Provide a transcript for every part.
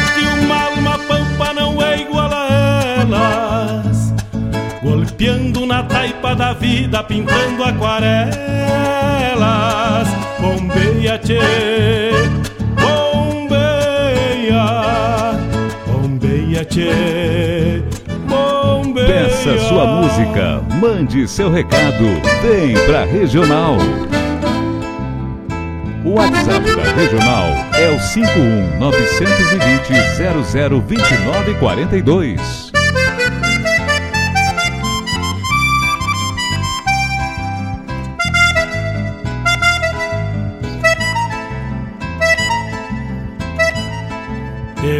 que na taipa da vida, pintando aquarelas. Bombeia, tchê, bombeia, bombeia, tchê. Peça sua música, mande seu recado, vem pra Regional. O WhatsApp da Regional é o 51 920 0029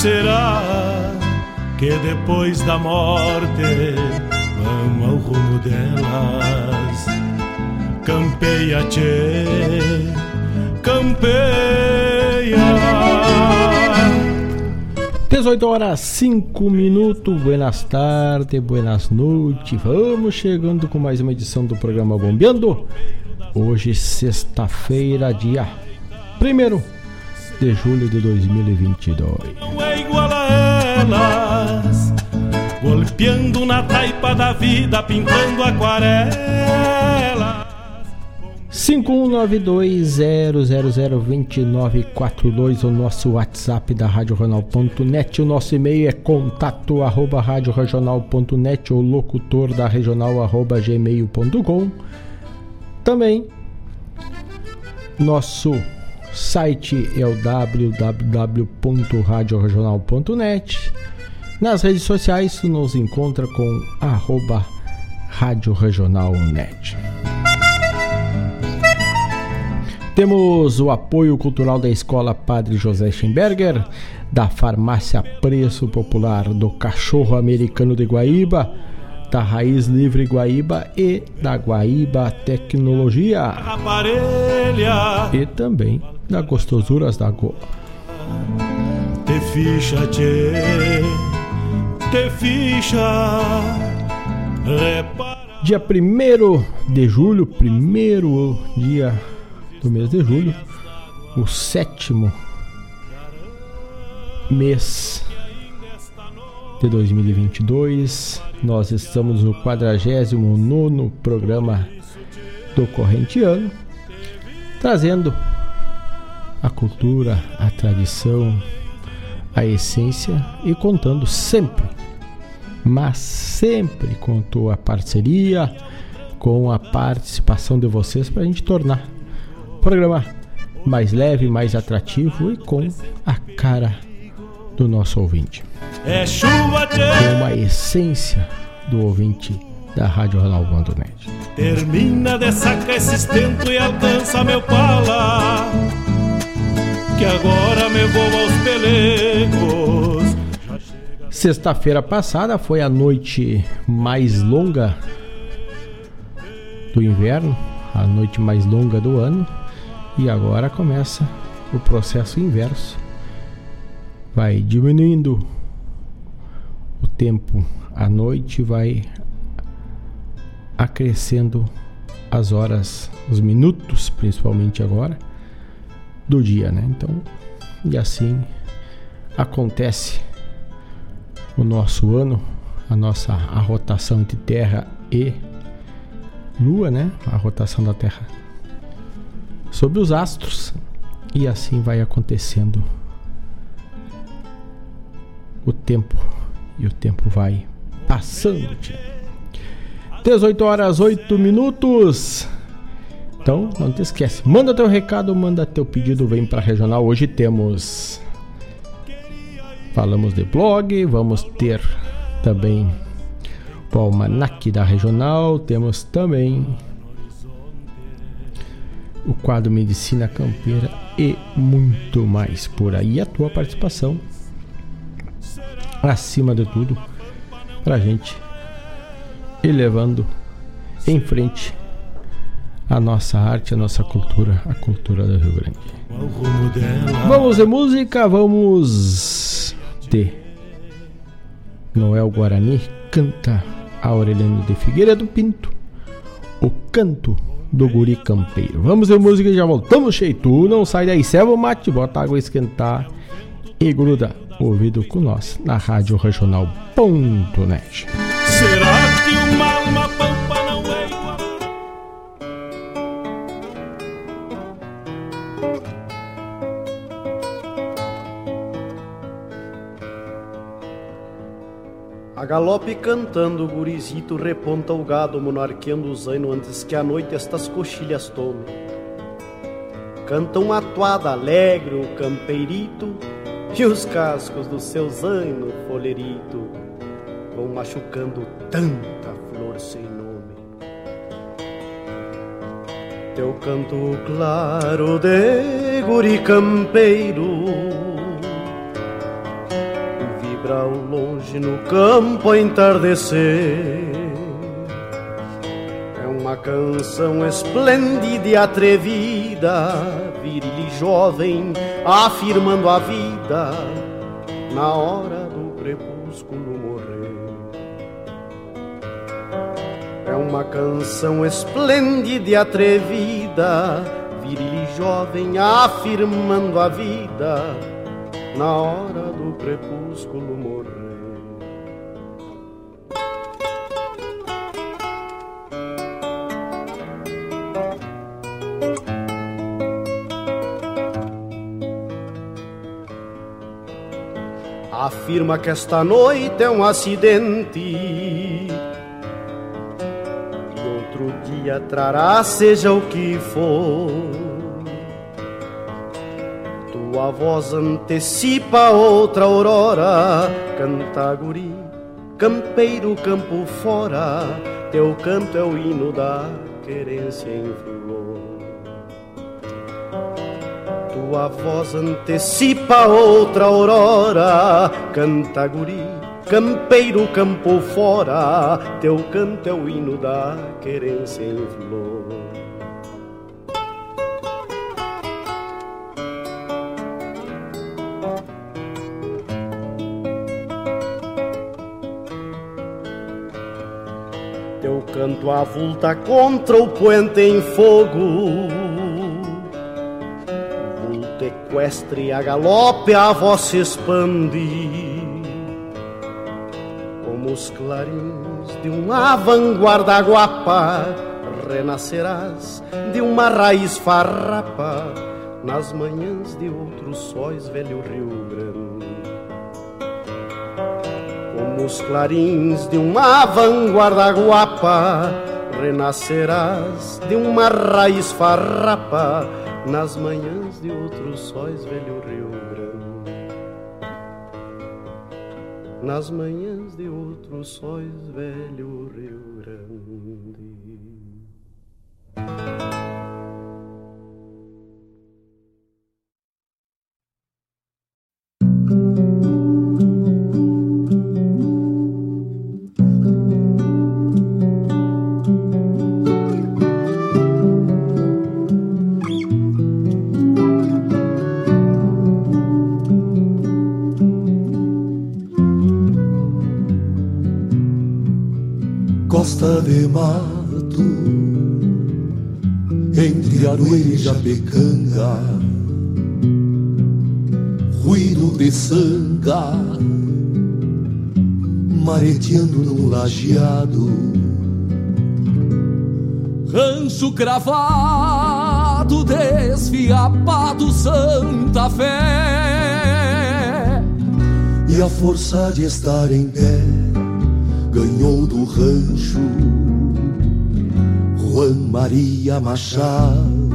Será que depois da morte vão ao rumo delas? Campeia, tchê, campeia. 18 horas 5 minutos, buenas tardes, buenas noites. Vamos chegando com mais uma edição do programa Bombeando. Hoje, sexta-feira, dia 1 de julho de 2022. Igual a elas, golpeando na taipa da vida, pintando aquarela. 51920002942, o nosso WhatsApp da Rádio Regional.net, o nosso e-mail é contato arroba radioregional.net ou locutor da regional arroba gmail.com. Também nosso site é o www.radioregional.net. Nas redes sociais nos encontra com arroba Rádio Regional Net. Temos o apoio cultural da Escola Padre José Schemberger, da Farmácia Preço Popular, do Cachorro Americano de Guaíba, da Raiz Livre Guaíba e da Guaíba Tecnologia. E também da Gostosuras da Goa. Te ficha, tchê, te ficha, Dia 1 de julho, primeiro dia do mês de julho, o sétimo mês de 2022. Nós estamos no 49 programa do corrente ano, trazendo a cultura, a tradição, a essência e contando sempre, mas sempre contou a parceria, com a participação de vocês para a gente tornar Programa mais leve, mais atrativo e com a cara do nosso ouvinte. É chuva com uma essência do ouvinte da Rádio Ronaldo.net. Termina de sacar esse estento e alcança meu pala, que agora me vou aos pelegos. Sexta-feira passada foi a noite mais longa do inverno, a noite mais longa do ano. E agora começa o processo inverso. Vai diminuindo o tempo à noite, vai acrescendo as horas, os minutos, principalmente agora, do dia, né? Então, e assim acontece o nosso ano, a nossa a rotação de Terra e Lua, né? A rotação da Terra sobre os astros. E assim vai acontecendo o tempo. E o tempo vai passando. 18 horas 8 minutos. Então, não te esquece. Manda teu recado, manda teu pedido, vem para regional. Hoje temos falamos de blog, vamos ter também o almanac da regional, temos também o quadro Medicina Campeira e muito mais por aí. A tua participação, acima de tudo, para a gente ir levando em frente a nossa arte, a nossa cultura, a cultura do Rio Grande. Vamos de música, vamos de Noel Guarani canta a Aureliano de Figueiredo Pinto, o canto do Guri Campeiro. Vamos ver música e já voltamos, cheio. Tu não sai daí, serva o mate, bota água esquentar e gruda ouvido com nós na Rádio Regional.net. Será que uma alma pampa não é igual? A galope cantando, o gurizito reponta o gado, monarqueando o zaino antes que a noite estas coxilhas tome. Canta uma toada alegre o campeirito e os cascos do seu zaino folerito vão machucando tanta flor sem nome. Teu canto claro de guri campeiro ao longe no campo a entardecer. Uma canção esplêndida e atrevida, viril e jovem, afirmando a vida na hora do crepúsculo morrer. É uma canção esplêndida e atrevida, viril e jovem, afirmando a vida na hora do crepúsculo morrer. Afirma que esta noite é um acidente. E outro dia trará, seja o que for. Tua voz antecipa outra aurora, canta campeiro campo fora, teu canto é o hino da querência em flor. Tua voz antecipa outra aurora, canta guri, campeiro campo fora, teu canto é o hino da querência em flor. Teu canto avulta contra o puente em fogo equestre a galope a voz se expande. Como os clarins de uma vanguarda guapa Renascerás de uma raiz farrapa Nas manhãs de outros sóis, velho Rio Grande. Como os clarins de uma vanguarda guapa, renascerás de uma raiz farrapa nas manhãs de outros sóis, velho Rio Grande. Nas manhãs de outros sóis, velho Rio Japecanga, ruído de sanga, mareteando num lajeado, rancho cravado, desfiapado, Santa Fé, e a força de estar em pé ganhou do rancho Juan Maria Machado.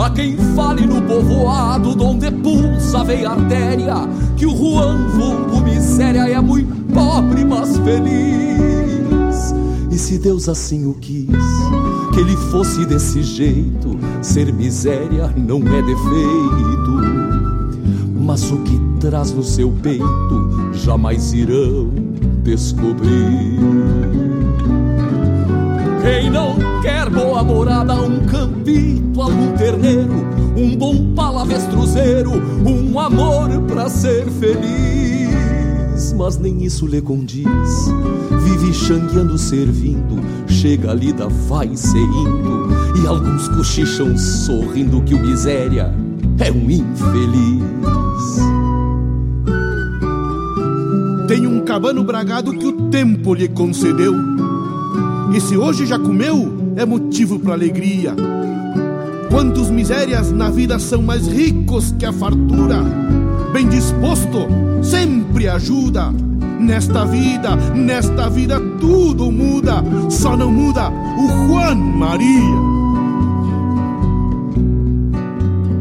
A quem fale no povoado, donde pulsa veia artéria, que o Juan vulgo miséria é muito pobre, mas feliz. E se Deus assim o quis, que ele fosse desse jeito, ser miséria não é defeito mas o que traz no seu peito jamais irão descobrir. Quem não quer boa morada, um campito, algum terneiro, um bom palavestruzeiro, um amor pra ser feliz. Mas nem isso lhe condiz, vive xangueando, servindo, chega a lida, vai se indo, e alguns cochicham sorrindo que o miséria é um infeliz. Tem um cabano bragado que o tempo lhe concedeu. E se hoje já comeu, é motivo para alegria. Quantos misérias na vida são mais ricos que a fartura? Bem disposto, sempre ajuda. Nesta vida, nesta vida tudo muda, só não muda o Juan Maria.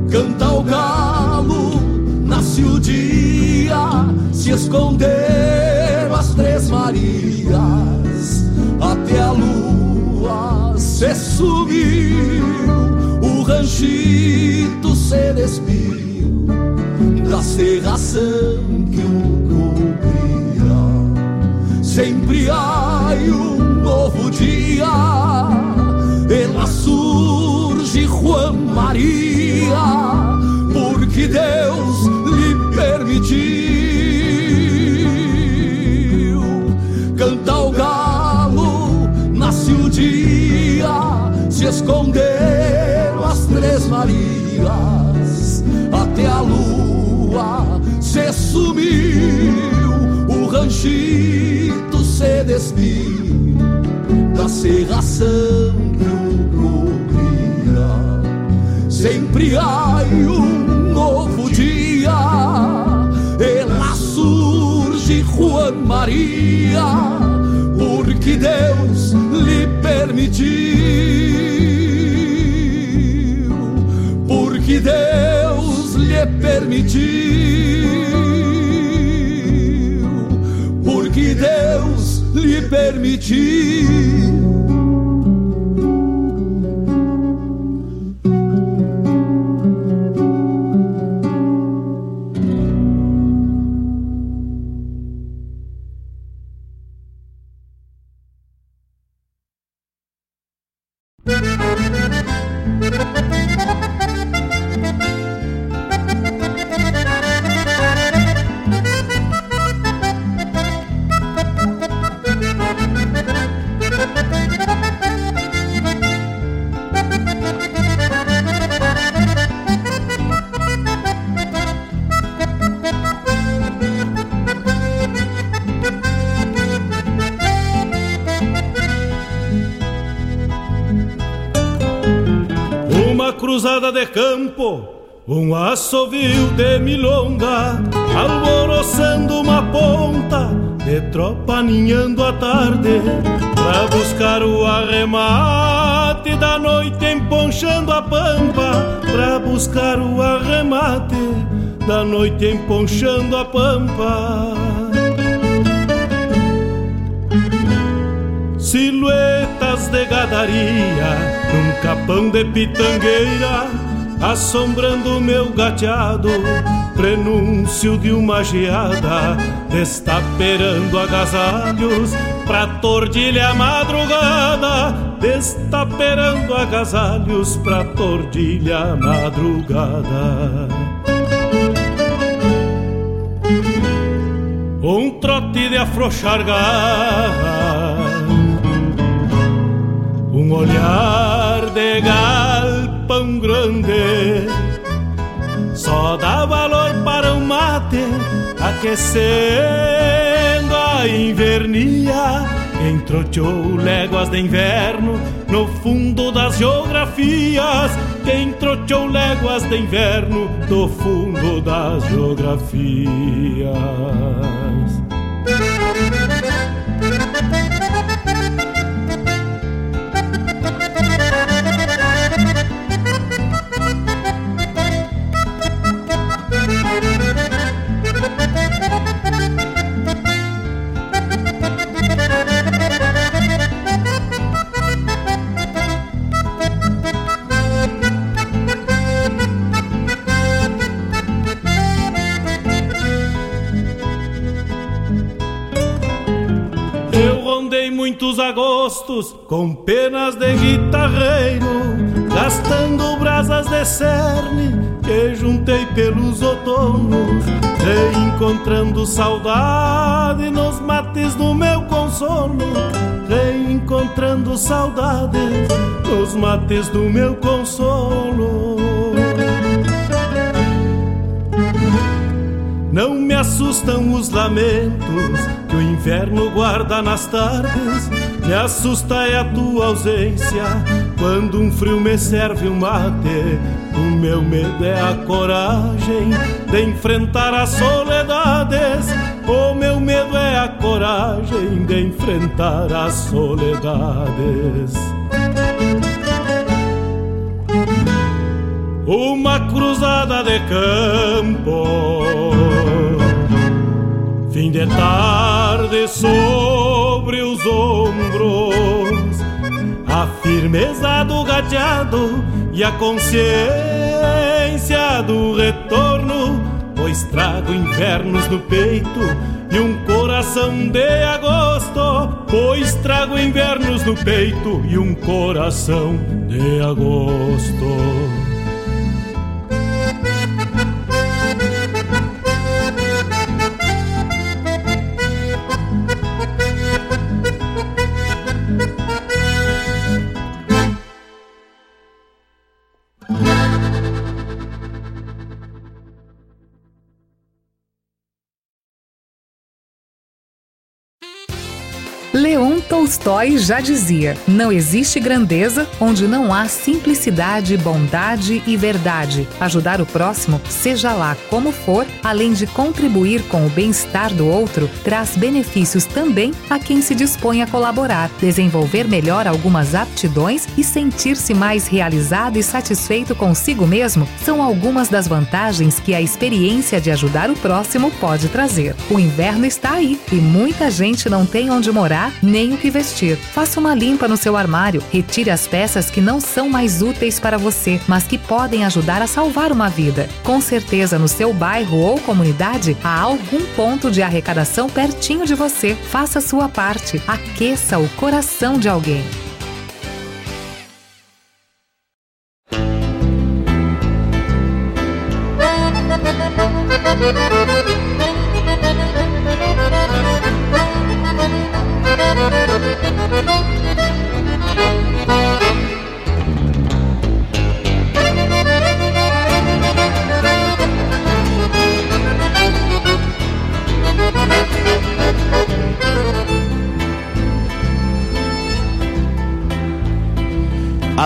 Canta o galo, nasce o dia, se esconderam as três Marias, até a lua se subiu, o ranchito se despiu da serração que o cobria. Sempre há um novo dia, ela surge Juan Maria, Marias, até a lua se sumiu, o ranchito se despiu da serração que o cobria. Sempre há um novo dia, e lá surge Juan Maria, porque Deus lhe permitiu permitiu, porque Deus lhe permitiu. De milonga, alvoroçando uma ponta de tropa ninhando a tarde, pra buscar o arremate da noite emponchando a pampa, pra buscar o arremate da noite emponchando a pampa. Silhuetas de gadaria num capão de pitangueira assombrando meu gateado, prenúncio de uma geada, destaperando agasalhos pra tordilha madrugada, destaperando agasalhos pra tordilha madrugada. Um trote de afrouxar garra, um olhar de galo pão grande. Só dá valor para o mate, aquecendo a invernia. Quem troteou léguas de inverno no fundo das geografias. Quem troteou léguas de inverno no fundo das geografias. Agostos com penas de guitarreiro, gastando brasas de cerne que juntei pelos outonos, reencontrando saudade nos mates do meu consolo, reencontrando saudade nos mates do meu consolo. Não me assustam os lamentos que o inverno guarda nas tardes. Me assusta é a tua ausência quando um frio me serve um mate. O meu medo é a coragem de enfrentar as soledades. O meu medo é a coragem de enfrentar as soledades. Uma cruzada de campo Fim de tarde os ombros, a firmeza do gateado e a consciência do retorno, pois trago invernos no peito e um coração de agosto, pois trago invernos no peito e um coração de agosto. Tolstói já dizia: Não existe grandeza onde não há simplicidade, bondade e verdade. Ajudar o próximo, seja lá como for, além de contribuir com o bem-estar do outro, traz benefícios também a quem se dispõe a colaborar, desenvolver melhor algumas aptidões e sentir-se mais realizado e satisfeito consigo mesmo são algumas das vantagens que a experiência de ajudar o próximo pode trazer. O inverno está aí e muita gente não tem onde morar nem o que vestir. Faça uma limpa no seu armário, retire as peças que não são mais úteis para você, mas que podem ajudar a salvar uma vida. Com certeza no seu bairro ou comunidade há algum ponto de arrecadação pertinho de você. Faça sua parte, aqueça o coração de alguém.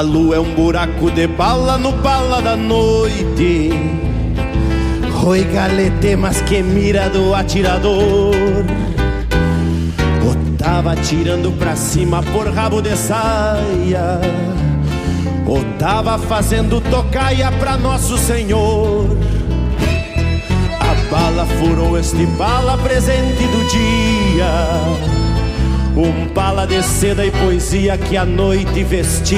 Lua é um buraco de bala no bala da noite. Roi galete, mas que mira do atirador. Ou tava atirando pra cima por rabo de saia. Ou tava fazendo tocaia pra Nosso Senhor. A bala furou este bala presente do dia um bala de seda e poesia que a noite vestiu.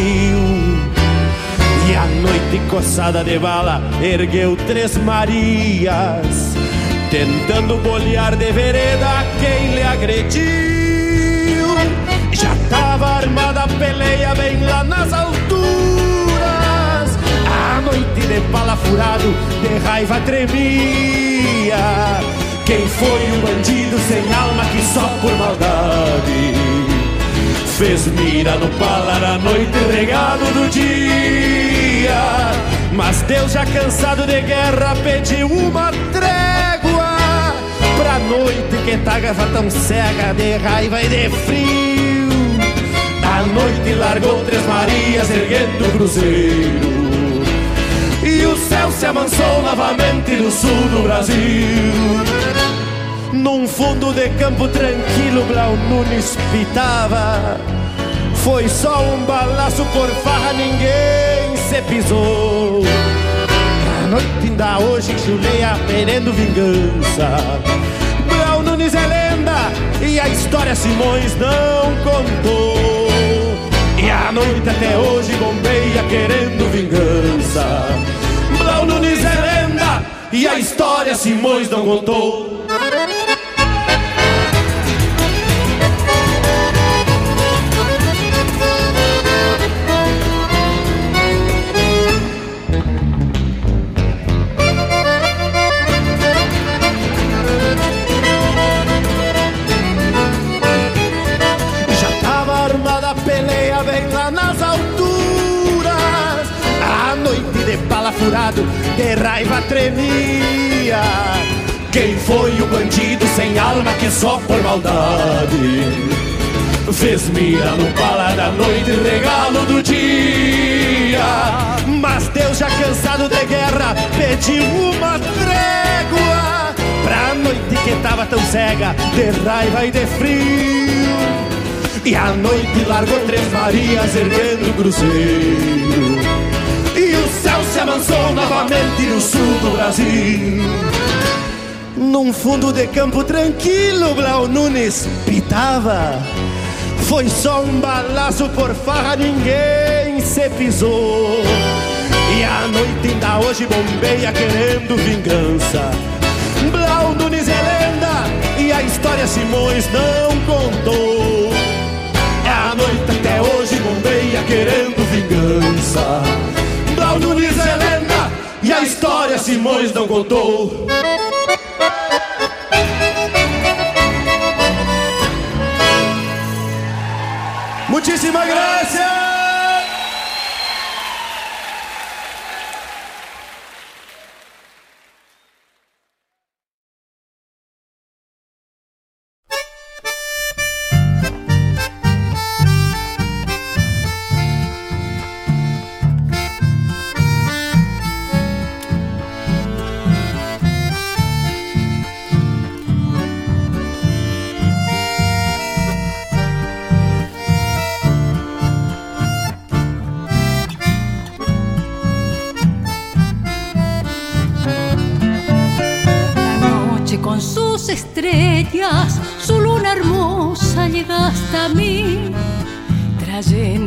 E a noite coçada de bala ergueu três Marias Tentando bolear de vereda quem lhe agrediu. Já tava armada a peleia bem lá nas alturas. A noite de bala furado de raiva tremia quem foi o bandido sem alma que só por maldade Fez mira no palar a noite regado do dia Mas Deus já cansado de guerra pediu uma trégua Pra noite que tava tão cega de raiva e de frio A noite largou três marias erguendo o cruzeiro e o céu se amansou novamente no sul do Brasil. Num fundo de campo tranquilo, Blau Nunes pitava. Foi só um balaço por farra, ninguém se pisou. A noite ainda hoje chuleia querendo vingança. Blau Nunes é lenda e a história Simões não contou. E a noite até hoje bombeia querendo vingança. Blau Nunes é lenda e a história Simões não contou. De raiva tremia. Quem foi o bandido sem alma que só por maldade fez mira no pala da noite, regalo do dia? Mas Deus, já cansado de guerra, pediu uma trégua pra noite que tava tão cega, de raiva e de frio. E a noite largou três Marias erguendo o cruzeiro amansou novamente no sul do Brasil. Num fundo de campo tranquilo, Blau Nunes pitava. Foi só um balaço por farra, ninguém se pisou. E a noite ainda hoje bombeia querendo vingança. Blau Nunes é lenda e a história Simões não contou. É a noite até hoje bombeia querendo vingança. Blau Nunes lenda e a história Simões não contou. Muitíssima graça!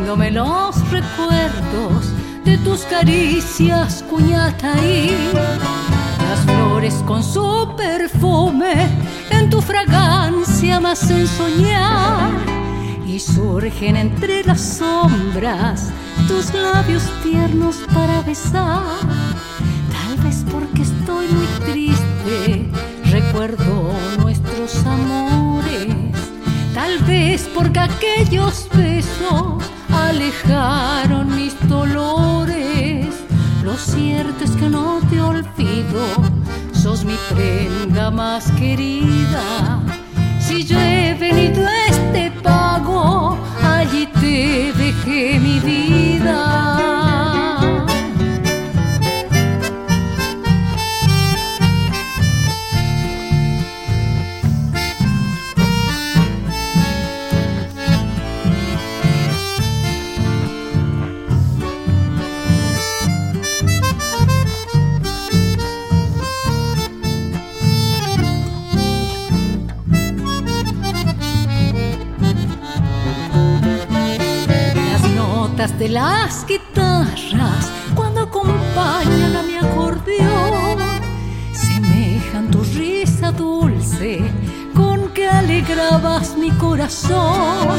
Trayéndome los recuerdos de tus caricias, cuñataí. Las flores con su perfume en tu fragancia me hacen soñar y surgen entre las sombras tus labios tiernos para besar. Tal vez porque estoy muy triste, recuerdo nuestros amores. Tal vez porque aquellos besos alejaron mis dolores. Lo cierto es que no te olvido, sos mi prenda más querida. Si yo he venido a este pago, allí te dejé mi vida. Las guitarras cuando acompañan a mi acordeón. Semejan tu risa dulce con que alegrabas mi corazón.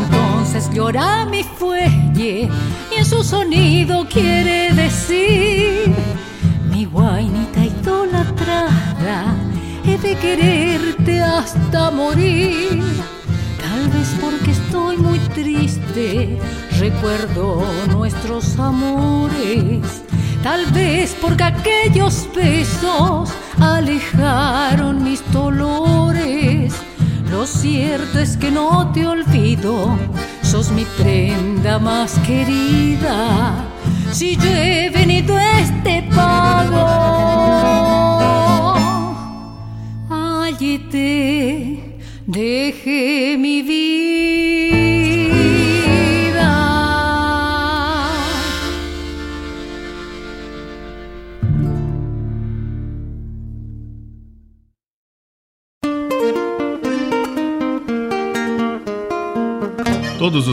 Entonces llora mi fuelle y en su sonido quiere decir mi guainita idolatrada, he de quererte hasta morir. Tal vez porque estoy muy triste recuerdo nuestros amores. Tal vez porque aquellos besos alejaron mis dolores. Lo cierto es que no te olvido, sos mi prenda más querida. Si yo he venido a este pago, allí te dejé mi vida.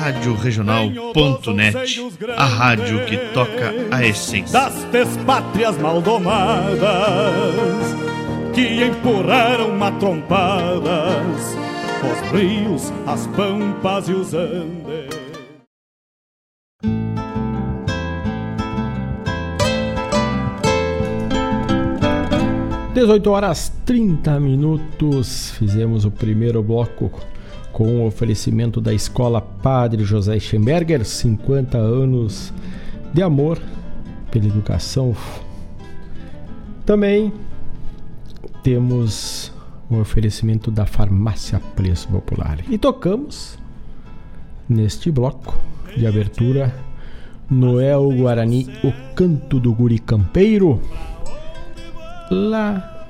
Rádio Regional.net, a rádio que toca a essência das despátrias maldomadas que empurraram matrompadas os rios, as pampas e os andes. Dezoito horas 30 minutos. Fizemos o primeiro bloco com o oferecimento da Escola Padre José Schemberger, 50 anos de amor pela educação. Também temos o oferecimento da Farmácia Preço Popular. E tocamos neste bloco de abertura Noel Guarani, o canto do guri campeiro, lá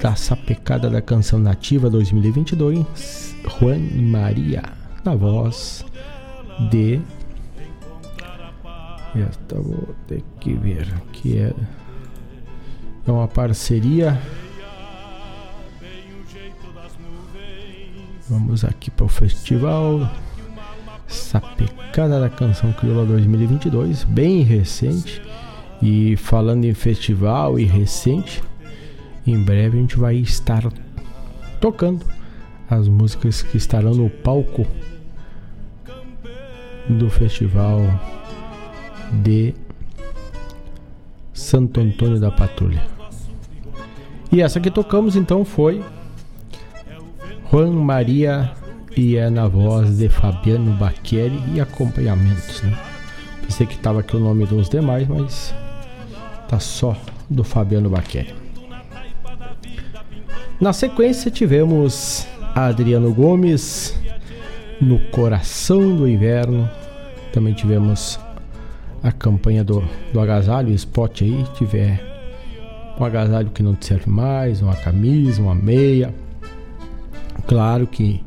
da sapecada da canção nativa 2022 Juan Maria, na voz de. Esta vou ter que ver que é, é uma parceria. Vamos aqui para o festival Sapecada da Canção Crioula 2022, bem recente. E falando em festival e recente, em breve a gente vai estar tocando as músicas que estarão no palco do festival de Santo Antônio da Patrulha. E essa que tocamos então foi Juan Maria e é na voz de Fabiano Bacchieri e acompanhamentos, né? Pensei que estava aqui o nome dos demais, mas tá só do Fabiano Bacchieri. Na sequência tivemos Adriano Gomes no coração do inverno. Também tivemos a campanha do, do agasalho, spot aí, tiver um agasalho que não te serve mais, uma camisa, uma meia. Claro que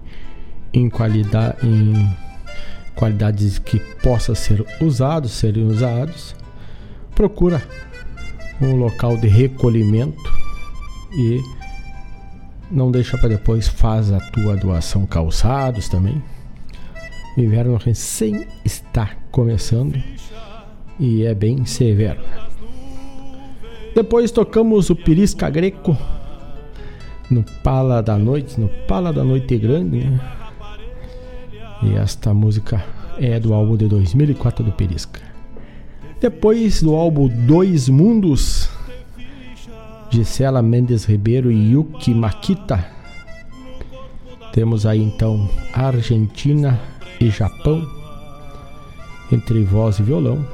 em qualidade em qualidades que possa ser usados, serem usados. Procura um local de recolhimento e não deixa para depois faz a tua doação calçados também. O inverno recém está começando e é bem severo. Depois tocamos o Pirisca Greco no Pala da Noite, no Pala da Noite Grande, né? E esta música é do álbum de 2004 do Pirisca. Depois do álbum Dois Mundos, Gisela Mendes Ribeiro e Yuki Makita. Temos aí então Argentina e Japão, entre voz e violão,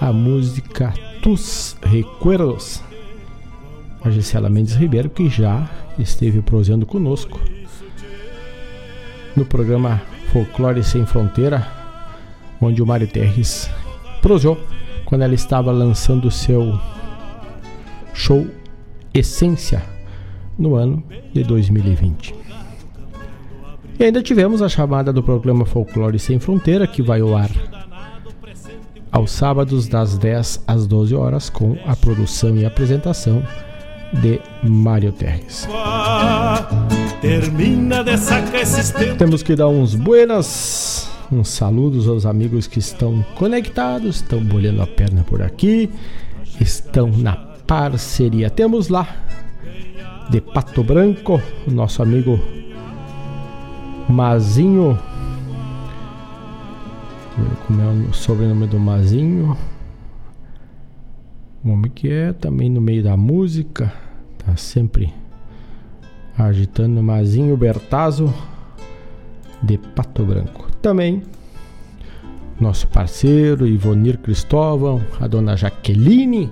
a música Tus Recuerdos. A Gisela Mendes Ribeiro, que já esteve prosendo conosco no programa Folclore Sem Fronteira, onde o Mário Terres prosou quando ela estava lançando seu show Essência no ano de 2020. E ainda tivemos a chamada do programa Folclore Sem Fronteira, que vai ao ar aos sábados das 10 às 12 horas com a produção e apresentação de Mário Terres. Temos que dar uns buenas, uns saludos aos amigos que estão conectados, estão bolhando a perna por aqui, estão na parceria. Temos lá de Pato Branco, nosso amigo Mazinho. Como é o sobrenome do Mazinho? O homem que é também no meio da música, tá sempre agitando Mazinho Bertazzo de Pato Branco. Também nosso parceiro Ivonir Cristóvão, a dona Jaqueline,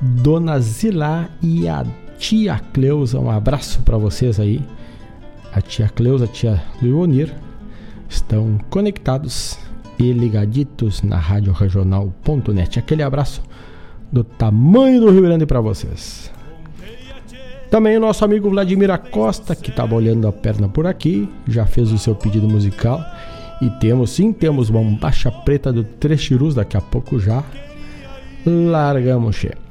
dona Zilá e a tia Cleusa. Um abraço para vocês aí. A tia Cleusa, a tia Ivonir estão conectados e ligaditos na Rádio Regional.net. Aquele abraço do tamanho do Rio Grande para vocês. Também o nosso amigo Vladimir Acosta, que estava olhando a perna por aqui, já fez o seu pedido musical. E temos sim, temos bombacha preta do Trechirus, daqui a pouco já largamos che.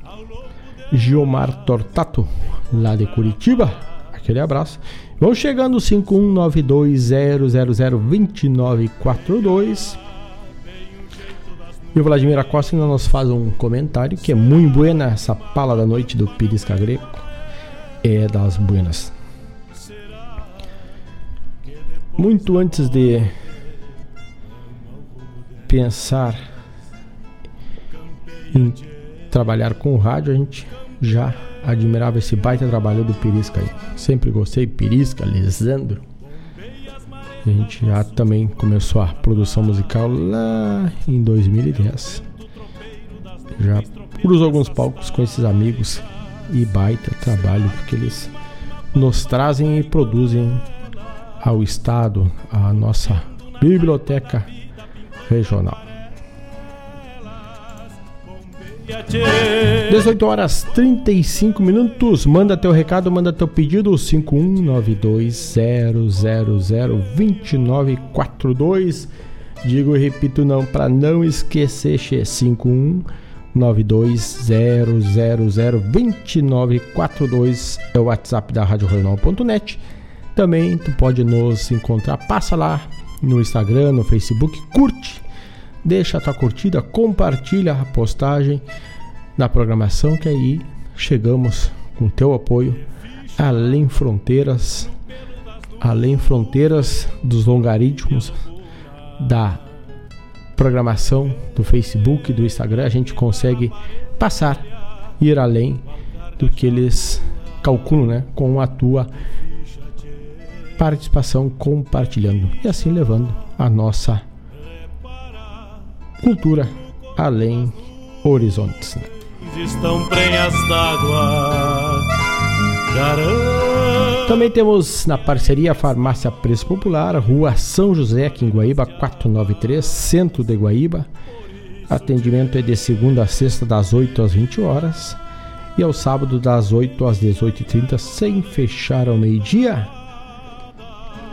Gilmar Tortato, lá de Curitiba, aquele abraço. Vão chegando 51920002942. E o Vladimir Acosta ainda nos faz um comentário que é muito buena essa pala da noite do Pirisca Greco é das buenas. Muito antes de pensar em trabalhar com o rádio, a gente já admirava esse baita trabalho do Pirisca aí. Sempre gostei, Pirisca, Lisandro. a gente já também começou a produção musical lá em 2010. Já cruzou alguns palcos com esses amigos e baita trabalho que eles nos trazem e produzem ao Estado, à nossa biblioteca regional. 18 horas 35 minutos. Manda teu recado, manda teu pedido 51920002942. Digo e repito não para não esquecer, 51 920002942 é o WhatsApp da Rádio Regional.net. Também tu pode nos encontrar, passa lá no Instagram, no Facebook, curte, deixa a tua curtida, compartilha a postagem da programação que aí chegamos com teu apoio. Além fronteiras, além fronteiras dos logaritmos da programação do Facebook, do Instagram, a gente consegue passar, ir além do que eles calculam, né, com a tua participação compartilhando. E assim levando a nossa cultura além horizontes. Né? Estão prenhas d'água, Também temos na parceria Farmácia Preço Popular, Rua São José, aqui em Guaíba, 493, centro de Guaíba. Atendimento é de segunda a sexta, das 8 às 20 horas. E ao sábado, das 8 às 18h30, sem fechar ao meio-dia.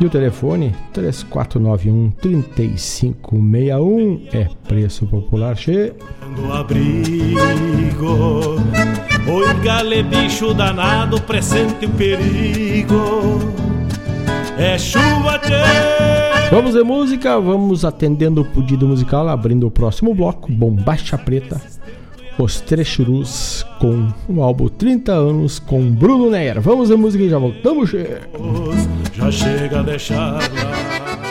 E o telefone 3491 3561 é preço popular che. abrigo, oi gale bicho danado, presente o perigo. É chuva che. Vamos de música, vamos atendendo o pedido musical, abrindo o próximo bloco, Bombacha Preta, Os Três Churus, com o álbum 30 anos, com Bruno Neyer. Vamos de música e já voltamos, já chega a deixar lá.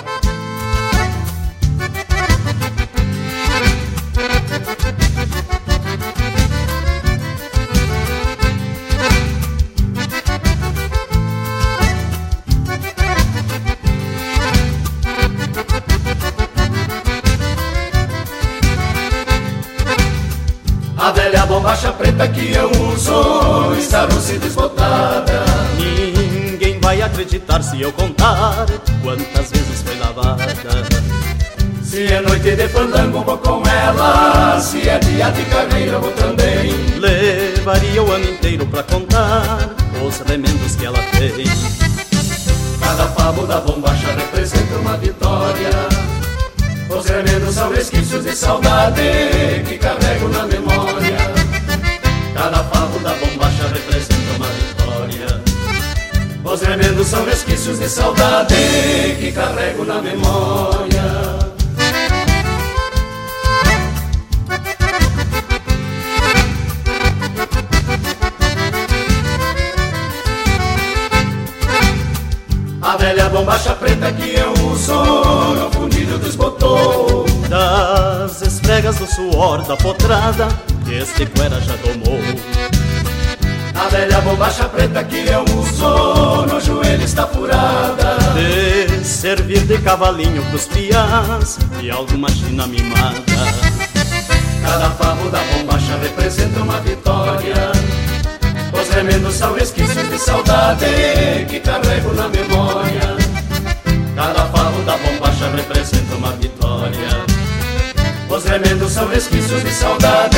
Que eu uso está lúcida desbotada vai acreditar se eu contar quantas vezes foi lavada. Se é noite de fandango, vou com ela. Se é dia de carreira, vou também. Levaria o ano inteiro pra contar os remendos que ela tem. Cada pavo da bombacha representa uma vitória. Os remendos são resquícios de saudade que carrego na memória. Cada pavo da bombacha representa uma vitória. Os remendos são resquícios de saudade que carrego na memória. A velha bombacha preta que eu uso no fundido desbotou Das esfregas do suor da potrada que este cuera já tomou a velha bombacha preta que eu uso no joelho está furada. De servir de cavalinho pros piás e alguma china mimada. Cada favo da bombacha representa uma vitória. Os remendos são resquícios de saudade que carrego na memória. Cada favo da bombacha representa uma vitória Os remendos são resquícios de saudade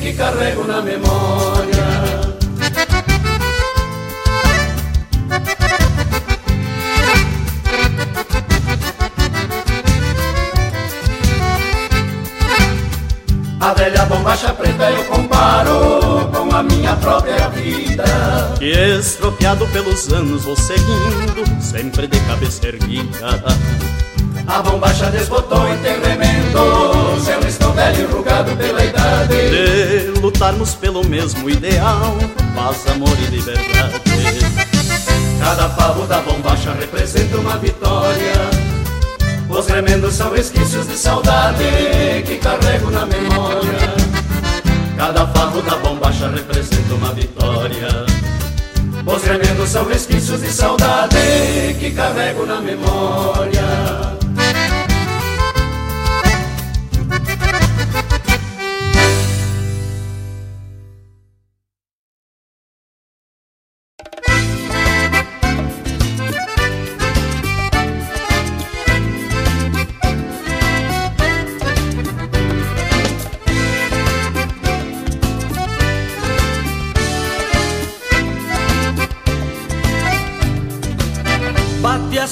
que carrego na memória. A velha bombacha preta eu comparo com a minha própria vida. Que estropiado pelos anos vou seguindo, sempre de cabeça erguida A bombacha desbotou em tem remendo, seu estou velho enrugado pela idade De lutarmos pelo mesmo ideal, paz, amor e liberdade Cada pavo da bombacha representa uma vitória os remendos são resquícios de saudade que carrego na memória. Cada farro da bombacha representa uma vitória. Os remendos são resquícios de saudade que carrego na memória.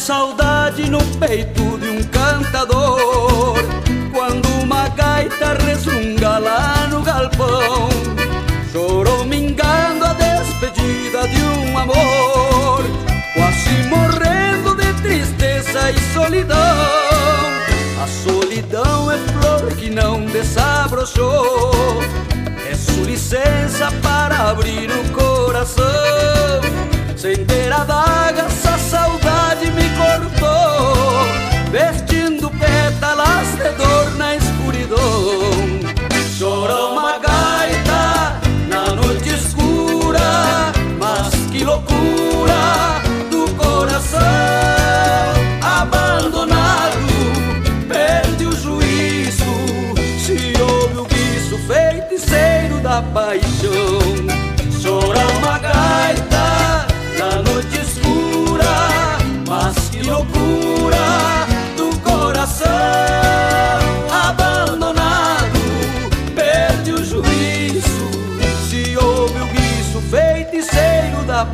Saudade no peito de um cantador. Quando uma gaita resmunga lá no galpão Chorou mingando a despedida de um amor. Quase morrendo de tristeza e solidão. A solidão é flor que não desabrochou. Peço licença para abrir o coração Ter a daga, essa saudade me cortou, vestindo pétalas de dor na escuridão. Chorou uma gaita na noite escura, mas que loucura do coração abandonado, perde o juízo. Se ouve o guiço feiticeiro da paixão,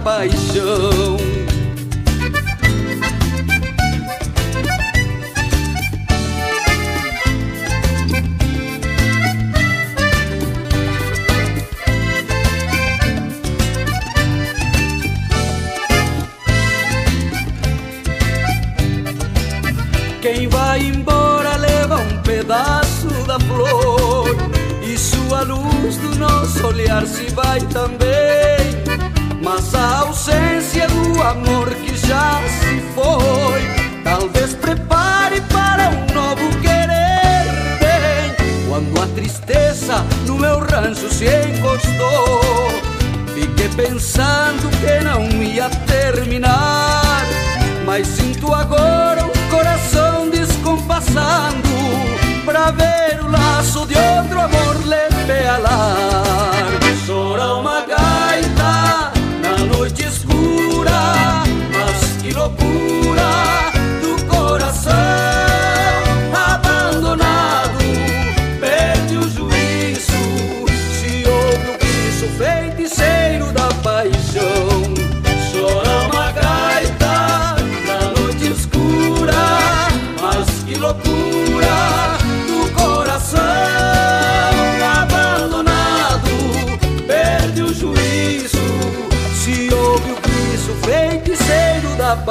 paixão. Quem vai embora leva um pedaço da flor E sua luz do nosso olhar se vai também Mas a ausência do amor que já se foi Talvez prepare para um novo querer. Bem Quando a tristeza no meu rancho se encostou Fiquei pensando que não ia terminar. Mas sinto agora o coração descompassando Pra ver o laço de outro amor lhe pealar Chora uma gaita na noite escura Mas que loucura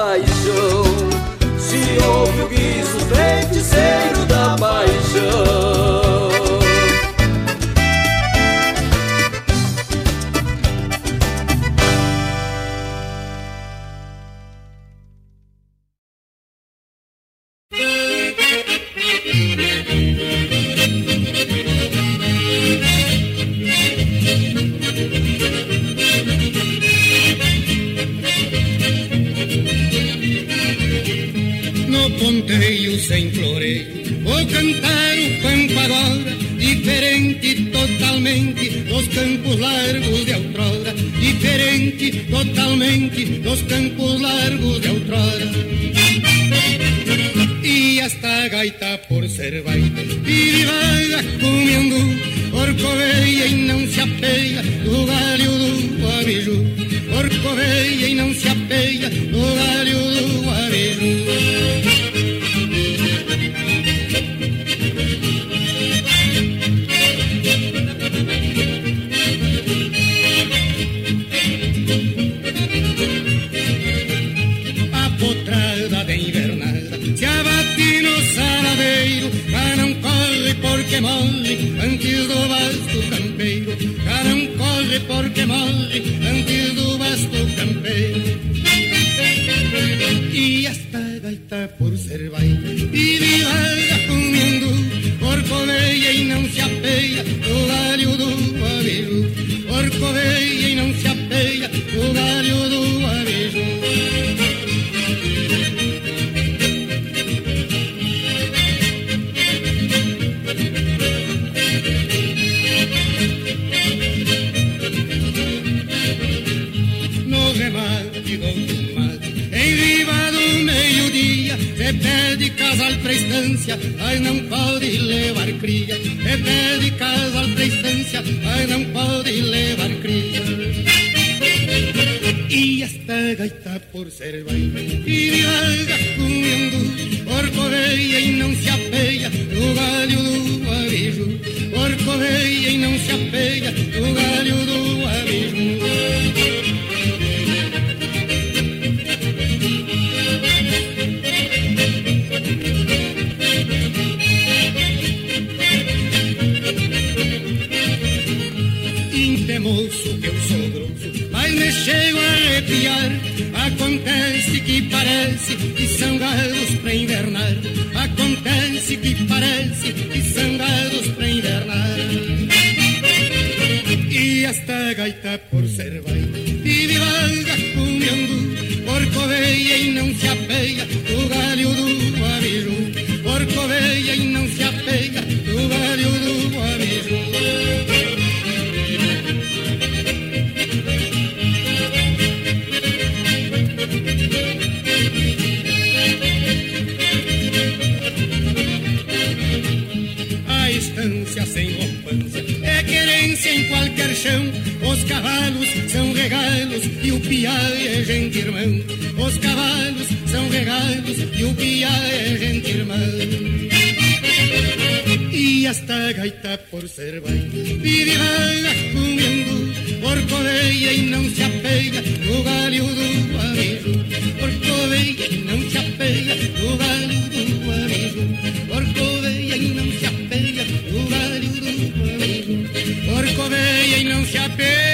paixão. Se ouve o guiso totalmente dos campos largos de outrora E esta gaita por ser baita E vaga comendo Corcoveia e não se apeia Do galho do abiju Corcoveia e não se apeia Do galho corre porque morre antes do vasto campeiro E esta gaita por ser baita E vivaga comendo Corcoveia e não se apeia Do galho do aviso Corcoveia e se pede casal pra estância, mas não pode levar cria. Se pede casal pra estância, mas não pode levar cria. E esta gaita por ser baita, e vaga comendo, corcoveia e não se apeia, do galho do aviso. Corcoveia e não se apeia, do galho do Acontece que parece que são galos pra invernar. Acontece que parece que são galos pra invernar. E esta gaita por ser baita E vaga comendo Corcoveia e não se apeia Do galho do Os cavalos são regalos e o piá é gente irmão. Os cavalos são regalos e o piá é gente irmão. E esta gaita por ser baita Vive vaga comendo Porcoveia e não se apega No galho do amigo Porcoveia e não se apega No galho do e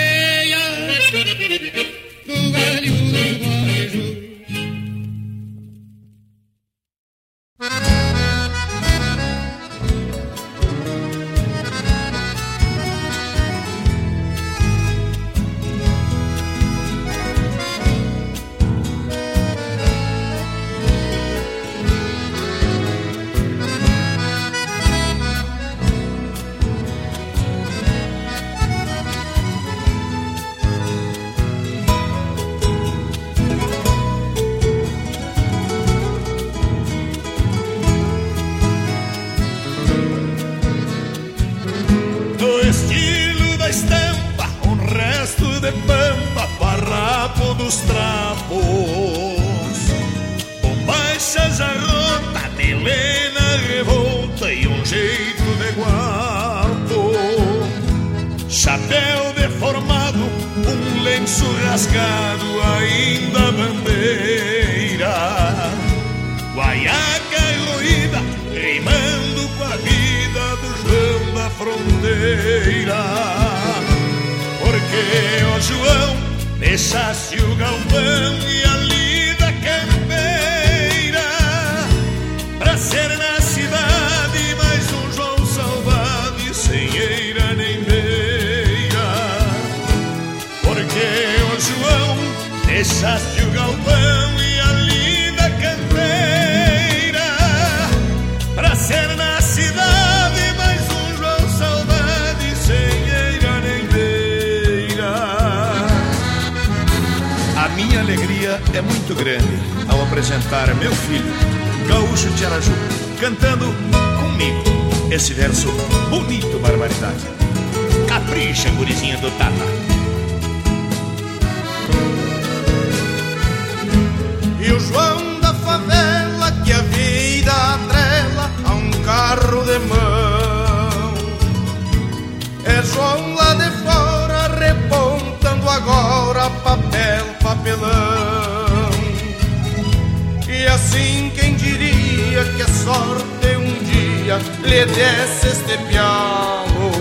lhe desse este pialo.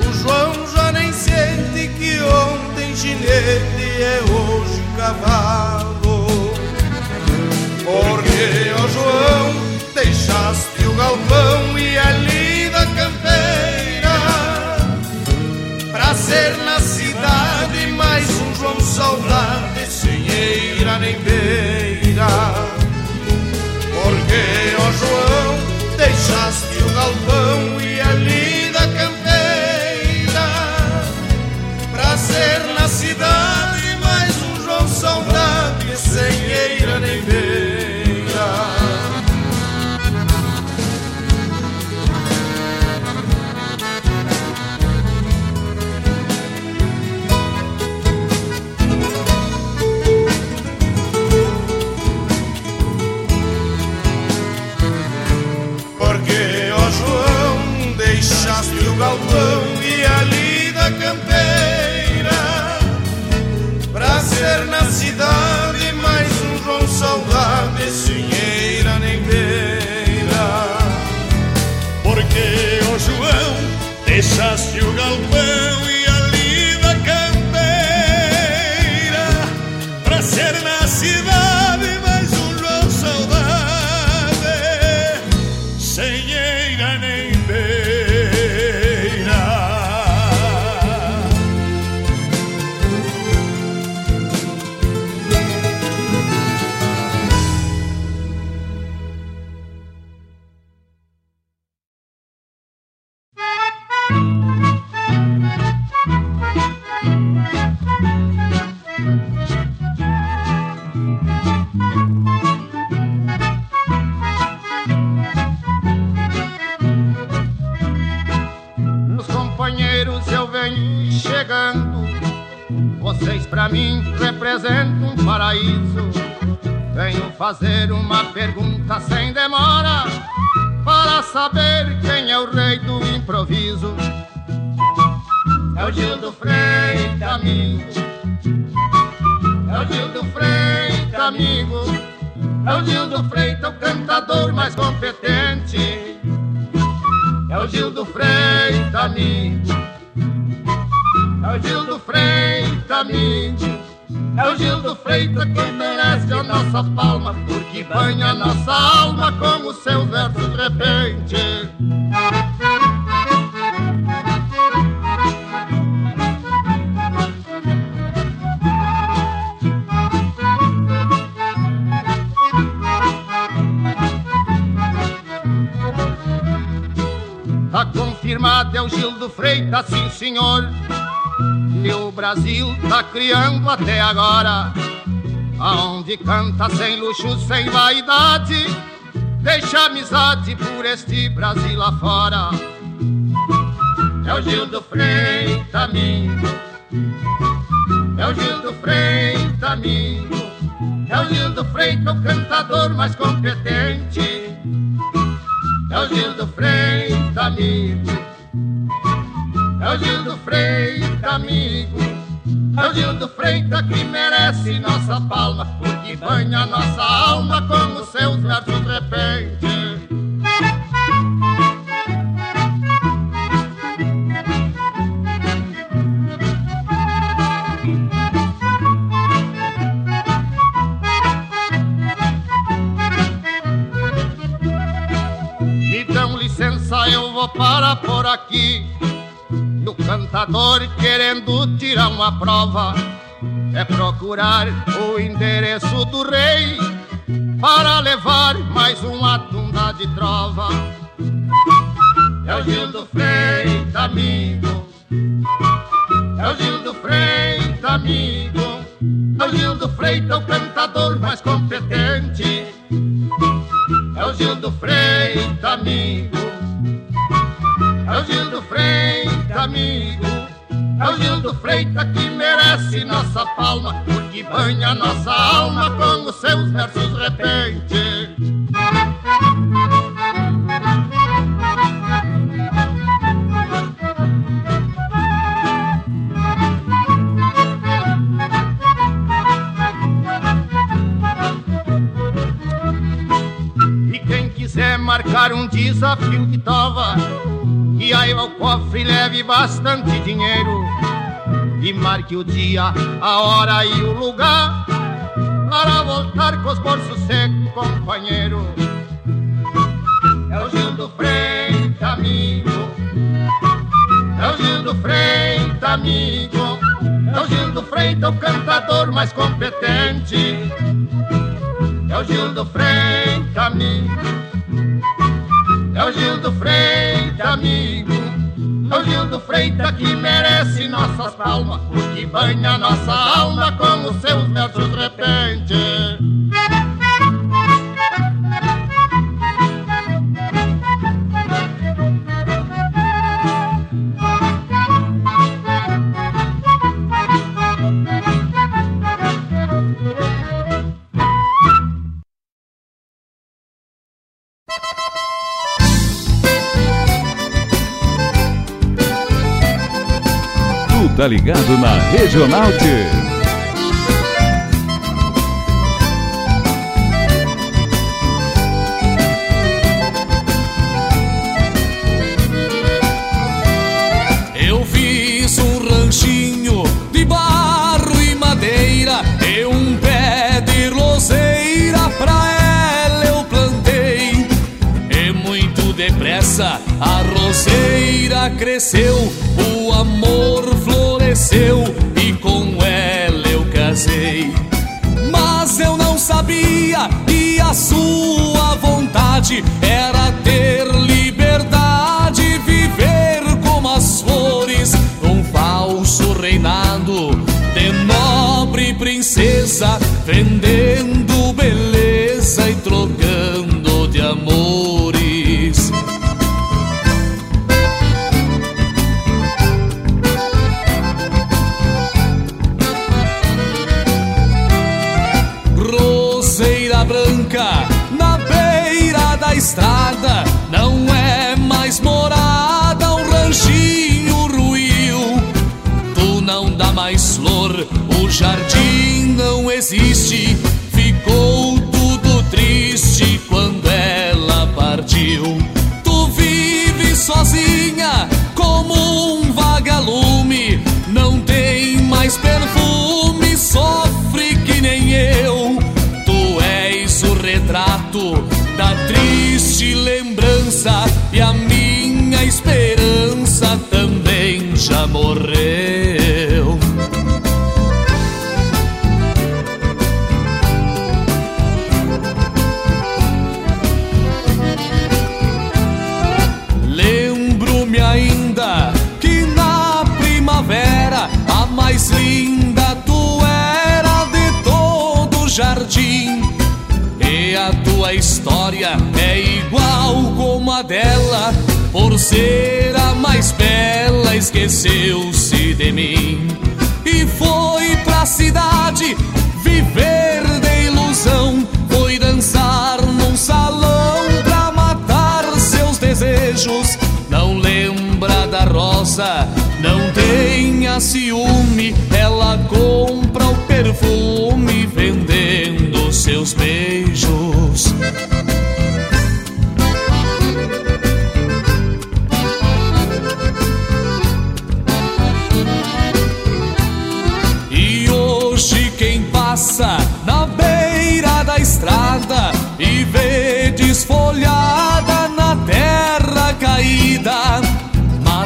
O João já nem sente que ontem ginete é hoje cavalo. Porque, ó João, deixaste o galpão e a lida campeira Pra ser na cidade mais um João saudade sem eira nem beira Porque, deixaste o galpão e a Brasil tá criando até agora. Aonde canta sem luxo, sem vaidade. Deixa amizade por este Brasil afora. É o Gil do Freitas, amigo. É o Gil do Freitas, amigo. É o Gil do Freitas, o cantador mais competente. Aqui. E o cantador querendo tirar uma prova é procurar o endereço do rei para levar mais uma tunda de trova. É o Gil do Freitas, amigo. É o Gil do Freitas, amigo. É o Gil do Freitas, o cantador mais competente. É o Gil do Freitas, amigo. É o Gil do Freitas, amigo. É o Gil do Freitas que merece nossa palma, porque banha nossa alma com os seus versos repente. E quem quiser marcar um desafio de tova, que aí ao cofre leve bastante dinheiro. E marque o dia, a hora e o lugar, para voltar com os bolsos secos, companheiro. É o Gil do Freitas, amigo. É o Gil do Freitas, amigo. É o Gil do Freitas, o cantador mais competente. É o Gil do Freitas, amigo. É o Gil do Freitas, amigo. É o Gil do Freitas que merece nossas palmas, porque banha nossa alma com os seus versos de repente. Eu plantei. E muito depressa a roseira cresceu, sua vontade era ter liberdade, viver como as flores, um falso reinado de nobre princesa, vendendo beleza estrada, não é mais morada, um ranchinho ruiu. Tu não dá mais flor, o jardim não existe, morreu. Lembro-me ainda que na primavera a mais linda tu era de todo o jardim. E a tua história é igual como a dela, por ser a mais bela, esqueceu-se de mim. E foi pra cidade viver de ilusão, foi dançar num salão pra matar seus desejos. Não lembra da rosa, não tenha ciúme, ela compra o perfume vendendo seus beijos.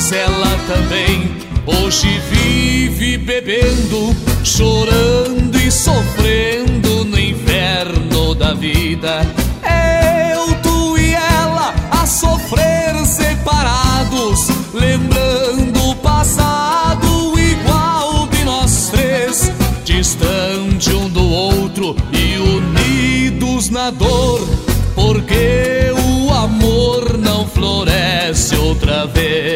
Mas ela também hoje vive bebendo, chorando e sofrendo no inferno da vida. Eu, tu e ela a sofrer separados, lembrando o passado igual de nós três, distante um do outro e unidos na dor, porque o amor não floresce outra vez.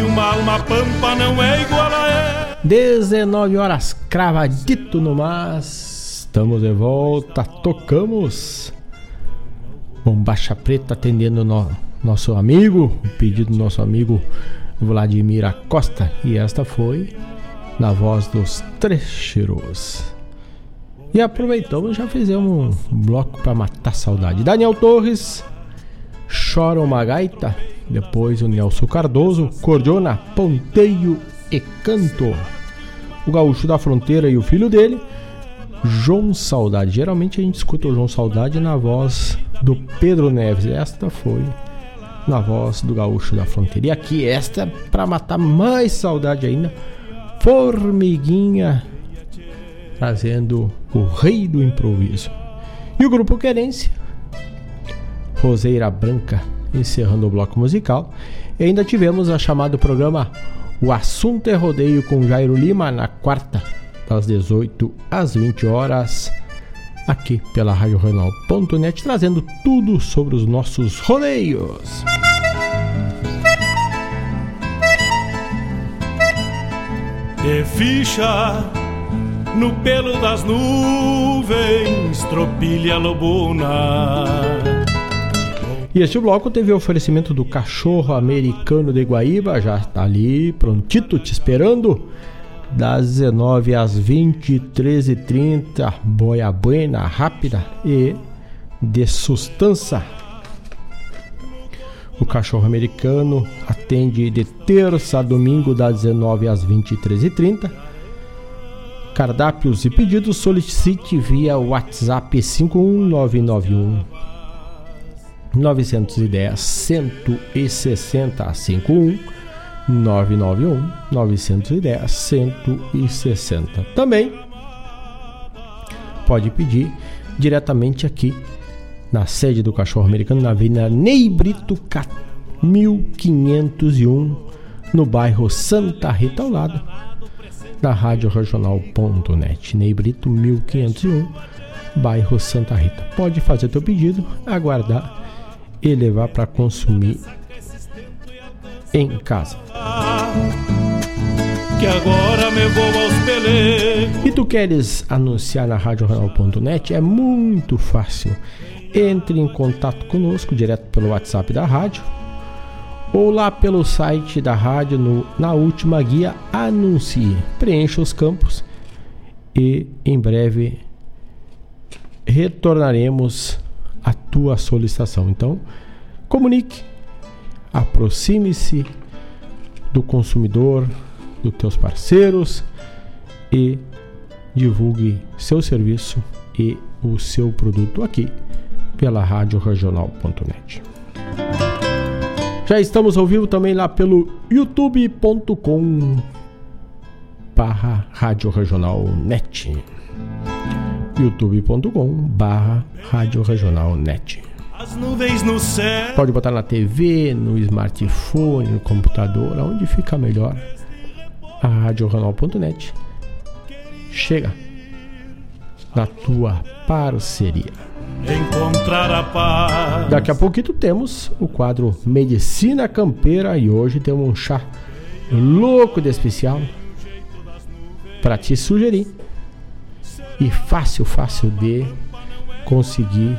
que uma alma pampa não é igual a ela? 19 horas cravadito no mas. Estamos de volta, tocamos. Bombacha Preta atendendo no, nosso amigo, o pedido do nosso amigo Vladimir Acosta. E esta foi na voz dos Trecheros. E aproveitamos já fizemos um bloco para matar saudade. Daniel Torres, Chora uma gaita. Depois o Nelson Cardoso, Cordiona, Ponteio e Canto. O Gaúcho da Fronteira e o filho dele, João Saudade. Geralmente a gente escuta o João Saudade na voz do Pedro Neves. Esta foi na voz do Gaúcho da Fronteira. E aqui, esta para matar mais saudade ainda, Formiguinha trazendo o rei do improviso. E o grupo Querência Roseira Branca, encerrando o bloco musical. E ainda tivemos a chamada programa O Assunto é Rodeio com Jairo Lima na quarta, das 18 às 20 horas, aqui pela RadioRenal.net, trazendo tudo sobre os nossos rodeios. De ficha no pelo das nuvens, tropilha lobuna. E este bloco teve o oferecimento do cachorro americano de Guaíba, já está ali prontito te esperando. Das 19 às 20, 13 30 boia buena, rápida e de sustância. O cachorro americano atende de terça a domingo, das 19 às 23 30 Cardápios e pedidos solicite via WhatsApp 51991 910 160 51 991 910 160. Também pode pedir diretamente aqui na sede do Cachorro Americano, na Avenida Ney Brito 1501, no bairro Santa Rita, ao lado da Rádio Regional.net. Ney Brito 1501, bairro Santa Rita. Pode fazer teu pedido, aguardar e levar para consumir em casa. E tu queres anunciar na RadioRenal.net? É muito fácil. Entre em contato conosco direto pelo WhatsApp da rádio ou lá pelo site da rádio no, na última guia anuncie. Preencha os campos e em breve retornaremos a tua solicitação. Então, comunique, aproxime-se do consumidor, dos teus parceiros e divulgue seu serviço e o seu produto aqui pela Rádio Regional.net. Já estamos ao vivo também lá pelo youtube.com barra Rádio Regional Net youtube.com barra Rádio Regional Net As nuvens no céu. Pode botar na TV, no smartphone, no computador, aonde fica melhor. A RadioRegional.net chega na tua parceria. Encontrar a paz. Daqui a pouquinho temos o quadro Medicina Campeira e hoje temos um chá louco de especial para te sugerir e fácil, fácil de conseguir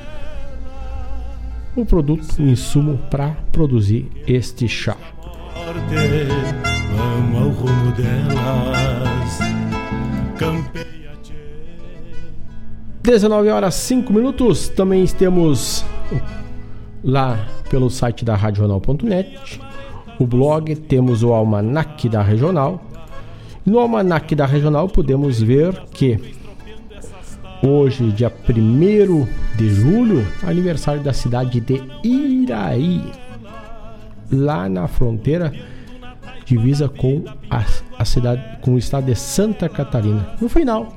o produto, o insumo para produzir este chá. 19 horas 5 minutos. Também temos lá pelo site da RadioJornal.net o blog, temos o almanac da Regional. No almanac da Regional podemos ver que hoje, dia 1 de julho, aniversário da cidade de Iraí, lá na fronteira divisa com a, a cidade com o estado de Santa Catarina, no final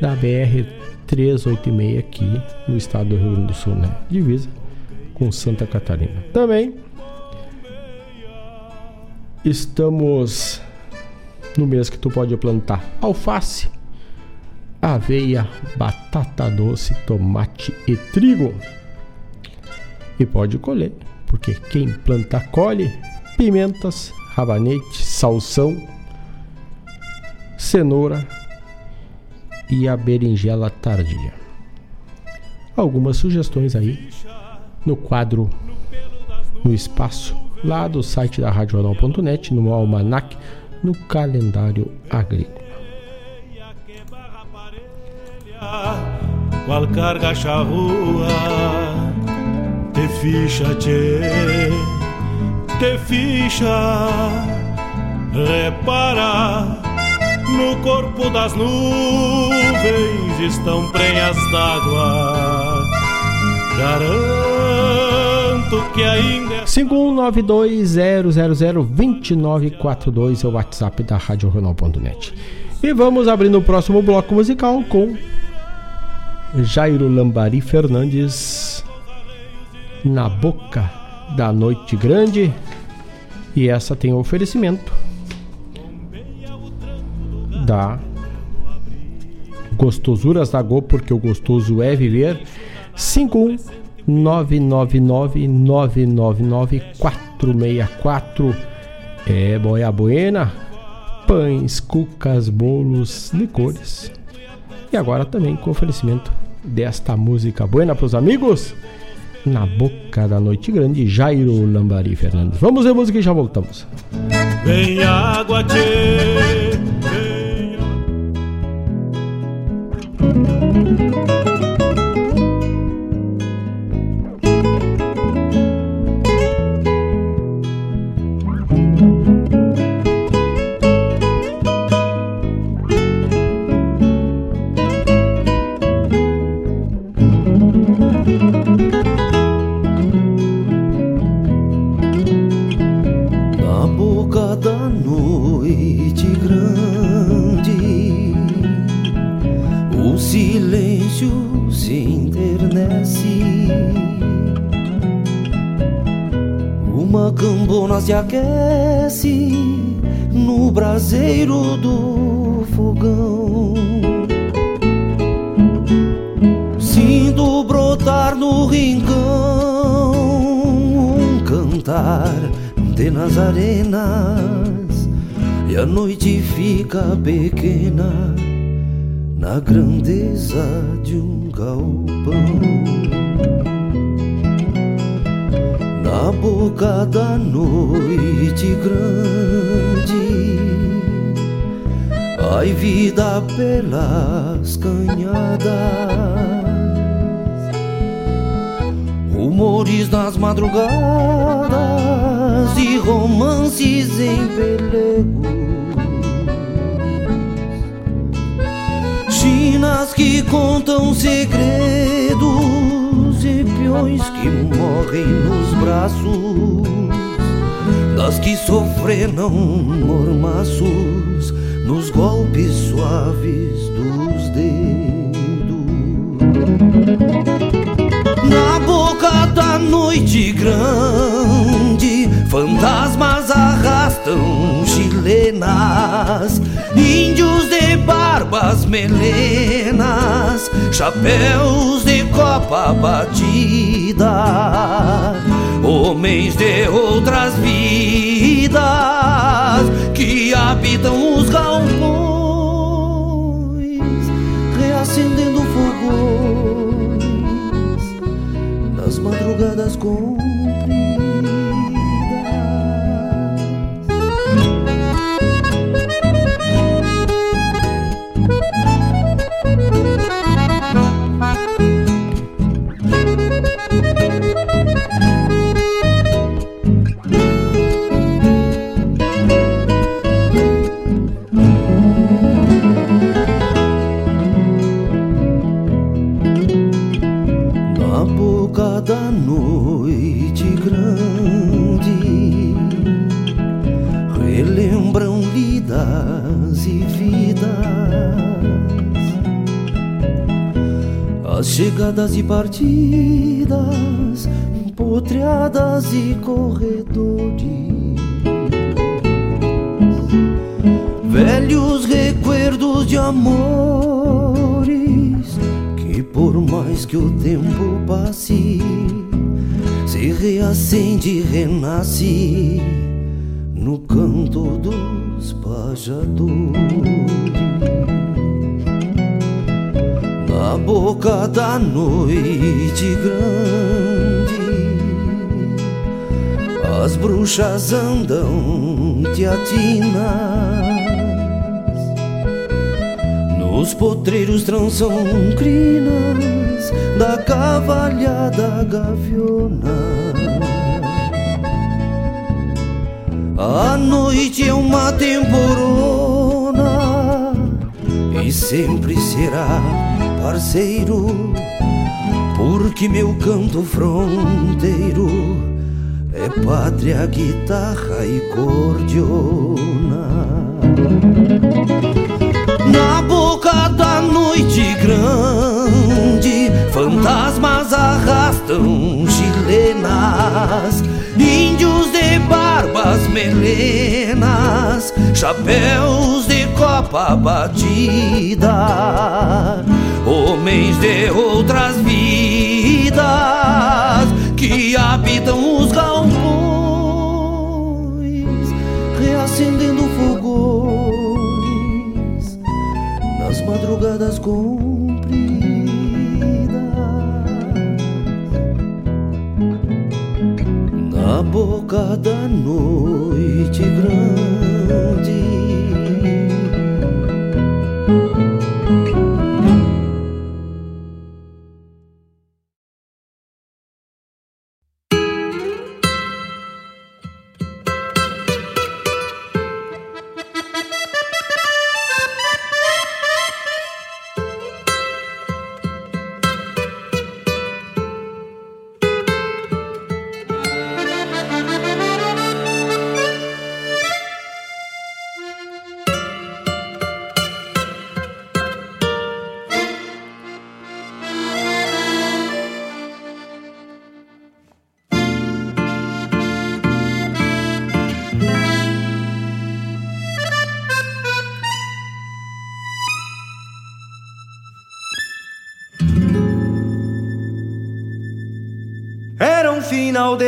da BR 386 aqui no estado do Rio Grande do Sul, né? Divisa com Santa Catarina. Também estamos no mês que tu pode plantar alface, aveia, batata doce, tomate e trigo. E pode colher, porque quem planta colhe pimentas, rabanete, salsão, cenoura e a berinjela tardia. Algumas sugestões aí no quadro no espaço lá do site da radioanal.net no almanac no calendário agrícola. Qual carga charrua Te ficha, tchê Te ficha Repara No corpo das nuvens Estão prenhas d'água Garanto que ainda é 51920002942 é o WhatsApp da RadioJornal.net. E vamos abrindo o próximo bloco musical com Jairo Lambari Fernandes Na Boca da Noite Grande. E essa tem o oferecimento da Gostosuras da Go, porque o gostoso é viver. 51999-999-464 é boia buena, pães, cucas, bolos, licores. E agora também com oferecimento desta música buena para os amigos. Na boca da noite grande, Jairo Lambari Fernandes. Vamos ver música e já voltamos. Vem água, tchê. Nas arenas e a noite fica pequena na grandeza de um galpão. Na boca da noite grande, ai vida pelas canhadas, rumores nas madrugadas e romances em pelego. Chinas que contam segredos e peões que morrem nos braços das que sofreram mormaços nos golpes suaves dos dedos. Na boca da noite grande, fantasmas arrastam chilenas, índios de barbas melenas, chapéus de copa batida, homens de outras vidas que habitam os galpões, reacendendo fogões nas madrugadas compridas. Chegadas e partidas, potreadas e corredores, velhos recuerdos de amores que por mais que o tempo passe se reacende e renasce no canto dos pajadores. Boca da noite grande, as bruxas andam teatinas. Nos potreiros trançam crinas da cavalhada gaviona. A noite é uma temporona e sempre será parceiro, porque meu canto fronteiro é pátria, guitarra e cordiona. Na boca da noite grande, fantasmas arrastam chilenas, índios de barbas melenas, chapéus de copa batida, homens de outras vidas que habitam os galpões, reacendendo fogões nas madrugadas compridas. Na boca da noite grande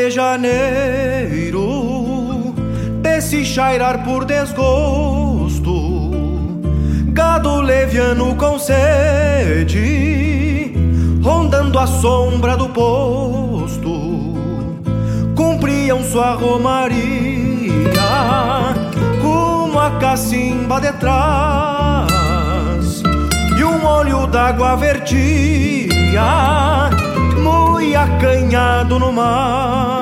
de janeiro, desse chairar por desgosto, gado leviano com sede, rondando a sombra do posto, cumpriam sua romaria, como a cacimba de trás, e um olho d'água vertia e acanhado no mar.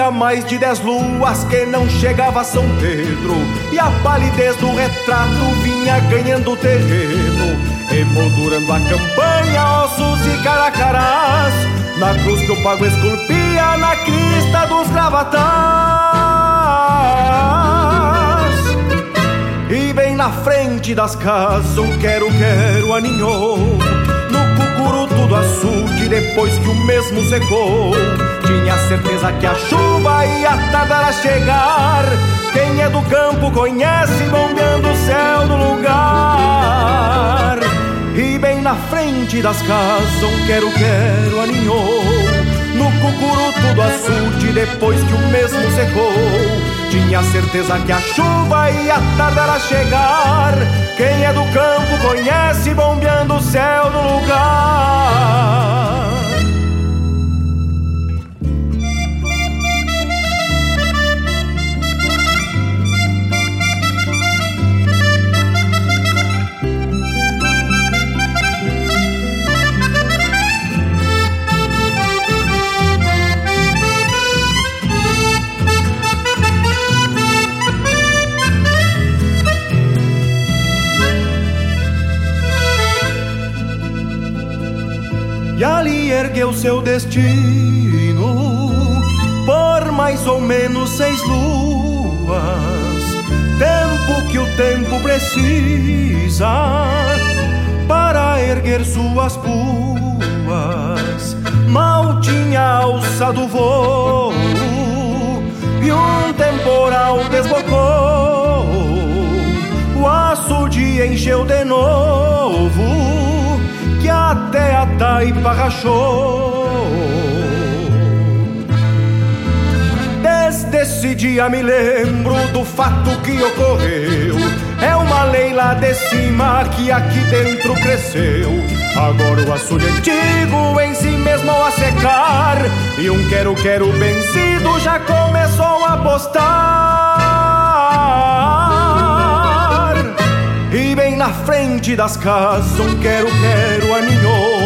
Fazia mais de dez luas que não chegava a São Pedro. E a palidez do retrato vinha ganhando terreno Emoldurando a campanha, ossos e caracarás. Na cruz que o pago esculpia na crista dos gravatás. E bem na frente das casas um quero-quero aninhou Cucuruto do açude depois que o mesmo secou. Tinha certeza que a chuva ia tardar a chegar. Quem é do campo conhece bombeando o céu do lugar. E bem na frente das casas um quero-quero aninhou No cucuruto do açude depois que o mesmo secou tinha certeza que a chuva ia tardar a chegar. Quem é do campo conhece bombeando o céu do lugar. Seu destino por mais ou menos seis luas, tempo que o tempo precisa para erguer suas puas. Mal tinha alça do voo e um temporal desbocou. O açude encheu de novo que até a taipa rachou. Dia me lembro do fato que ocorreu. É uma lei lá de cima que aqui dentro cresceu. Agora o açude antigo em si mesmo a secar. E um quero-quero vencido já começou a postar. E bem na frente das casas um quero-quero aninhou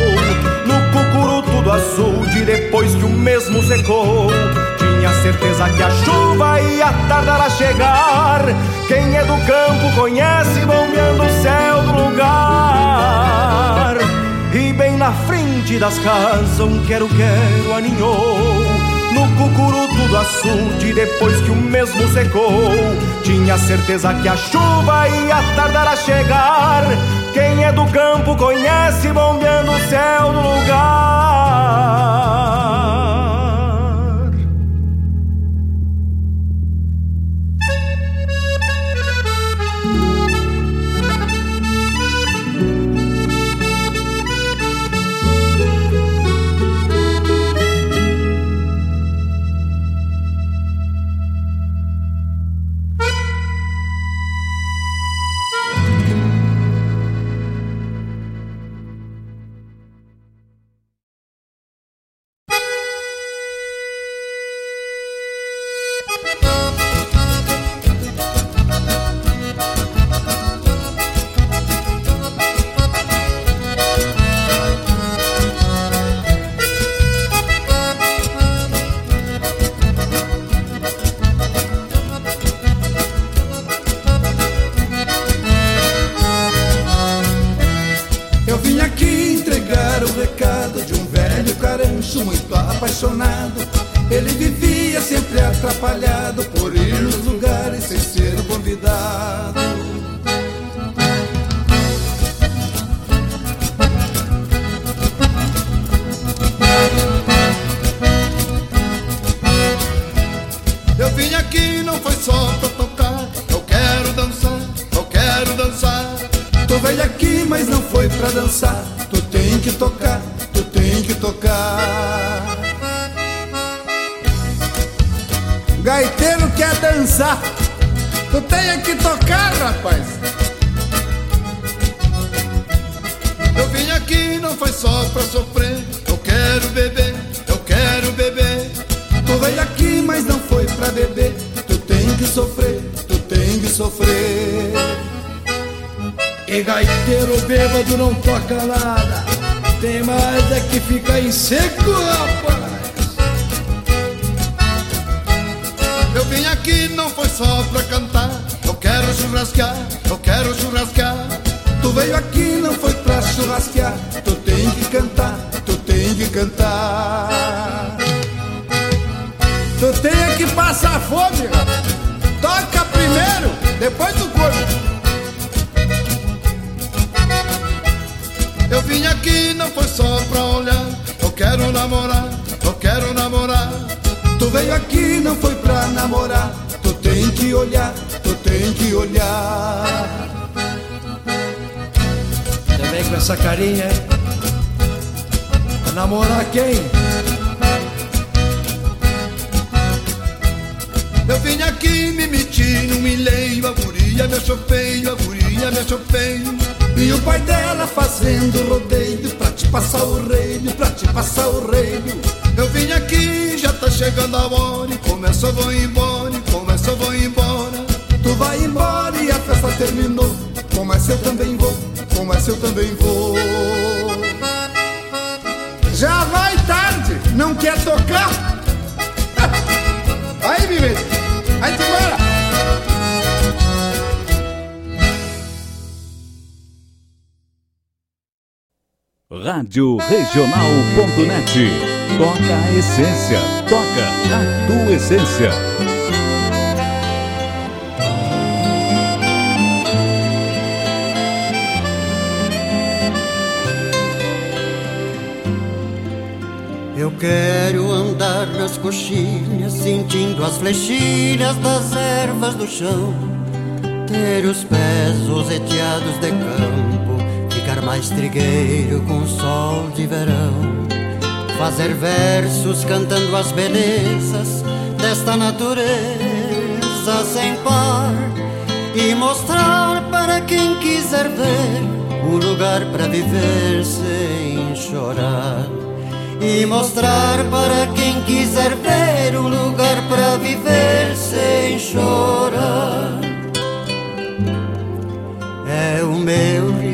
No cucuruto do açude depois que o mesmo secou certeza que a chuva ia tardar a chegar Quem é do campo conhece bombeando o céu do lugar E bem na frente das casas um quero-quero aninhou No cucuruto do açude depois que o mesmo secou. Tinha certeza que a chuva ia tardar a chegar. Quem é do campo conhece bombeando o céu do lugar. guria me achou feio, a guria me achou feio. E o pai dela fazendo rodeio pra te passar o reino, pra te passar o reino. Eu vim aqui, já tá chegando a hora. E começa, eu vou embora, e começa, eu vou embora. Tu vai embora e a festa terminou. Começa, eu também vou, começa, eu também vou. Já vai tarde, não quer tocar? Aí, bebê. Rádio Regional.net. Toca a essência, toca a tua essência. Eu quero andar nas coxinhas, sentindo as flechilhas das ervas do chão, ter os pés roseteados de campo mais trigueiro com sol de verão, fazer versos cantando as belezas desta natureza sem par e mostrar para quem quiser ver o lugar para viver sem chorar. E mostrar para quem quiser ver um lugar para viver sem chorar. É o meu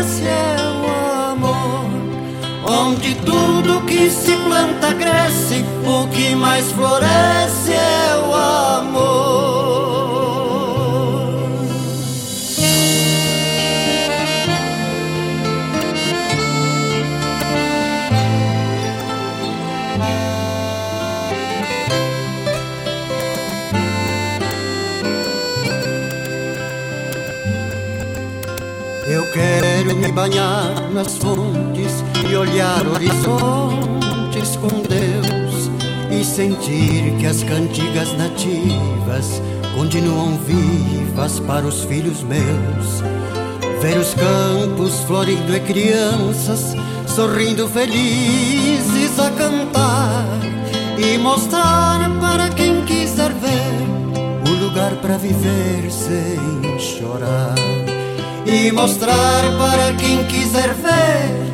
Onde tudo que se planta cresce, o que mais floresce é o amor. Eu quero me banhar nas fontes olhar horizontes com Deus e sentir que as cantigas nativas continuam vivas para os filhos meus. Ver os campos florindo e crianças sorrindo felizes a cantar e mostrar para quem quiser ver o lugar para viver sem chorar e mostrar para quem quiser ver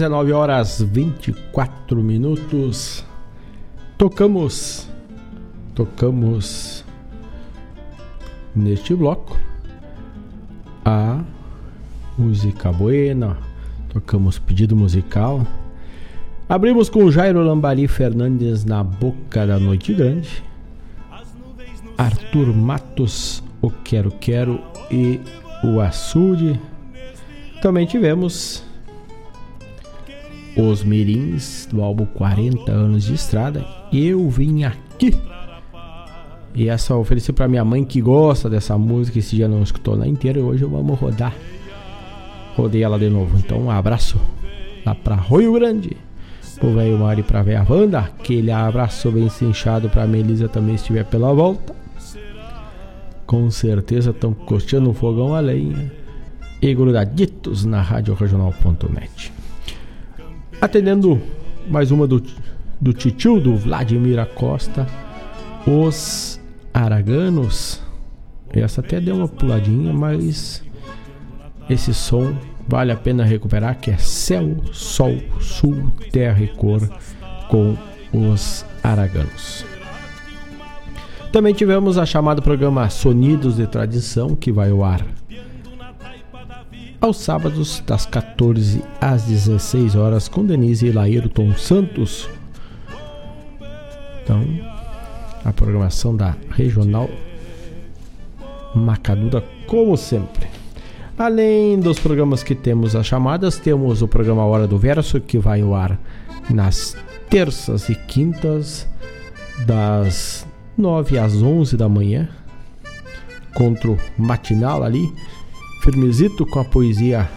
19 horas 24 minutos. Tocamos. Tocamos neste bloco a música buena. Tocamos pedido musical. Abrimos com Jairo Lambari Fernandes na Boca da Noite Grande. Arthur Matos, O Quero Quero e o Açude. Também tivemos os Mirins do álbum 40 anos de estrada. Eu vim aqui. E essa eu ofereci para minha mãe que gosta dessa música, esse dia não escutou na inteira e hoje vamos rodar. Rodei ela de novo. Então um abraço lá para Rio Grande. Pro velho Mari pra velha Wanda. Aquele abraço bem cinchado pra Melisa também estiver pela volta. Com certeza estão costeando um fogão a lenha. E grudaditos na Rádio. Atendendo mais uma do, do titio do Vladimir Acosta, Os Araganos. Essa até deu uma puladinha, mas esse som vale a pena recuperar, que é Céu, Sol, Sul, Terra e Cor com os Araganos. Também tivemos a chamada programa Sonidos de Tradição, que vai ao ar aos sábados, das 14 às 16 horas, com Denise e Laírton Santos. Então, a programação da Regional Macadura, como sempre. Além dos programas que temos as chamadas, temos o programa Hora do Verso, que vai ao ar nas terças e quintas, das 9 às 11 da manhã, contra o matinal ali Firmezito com a poesia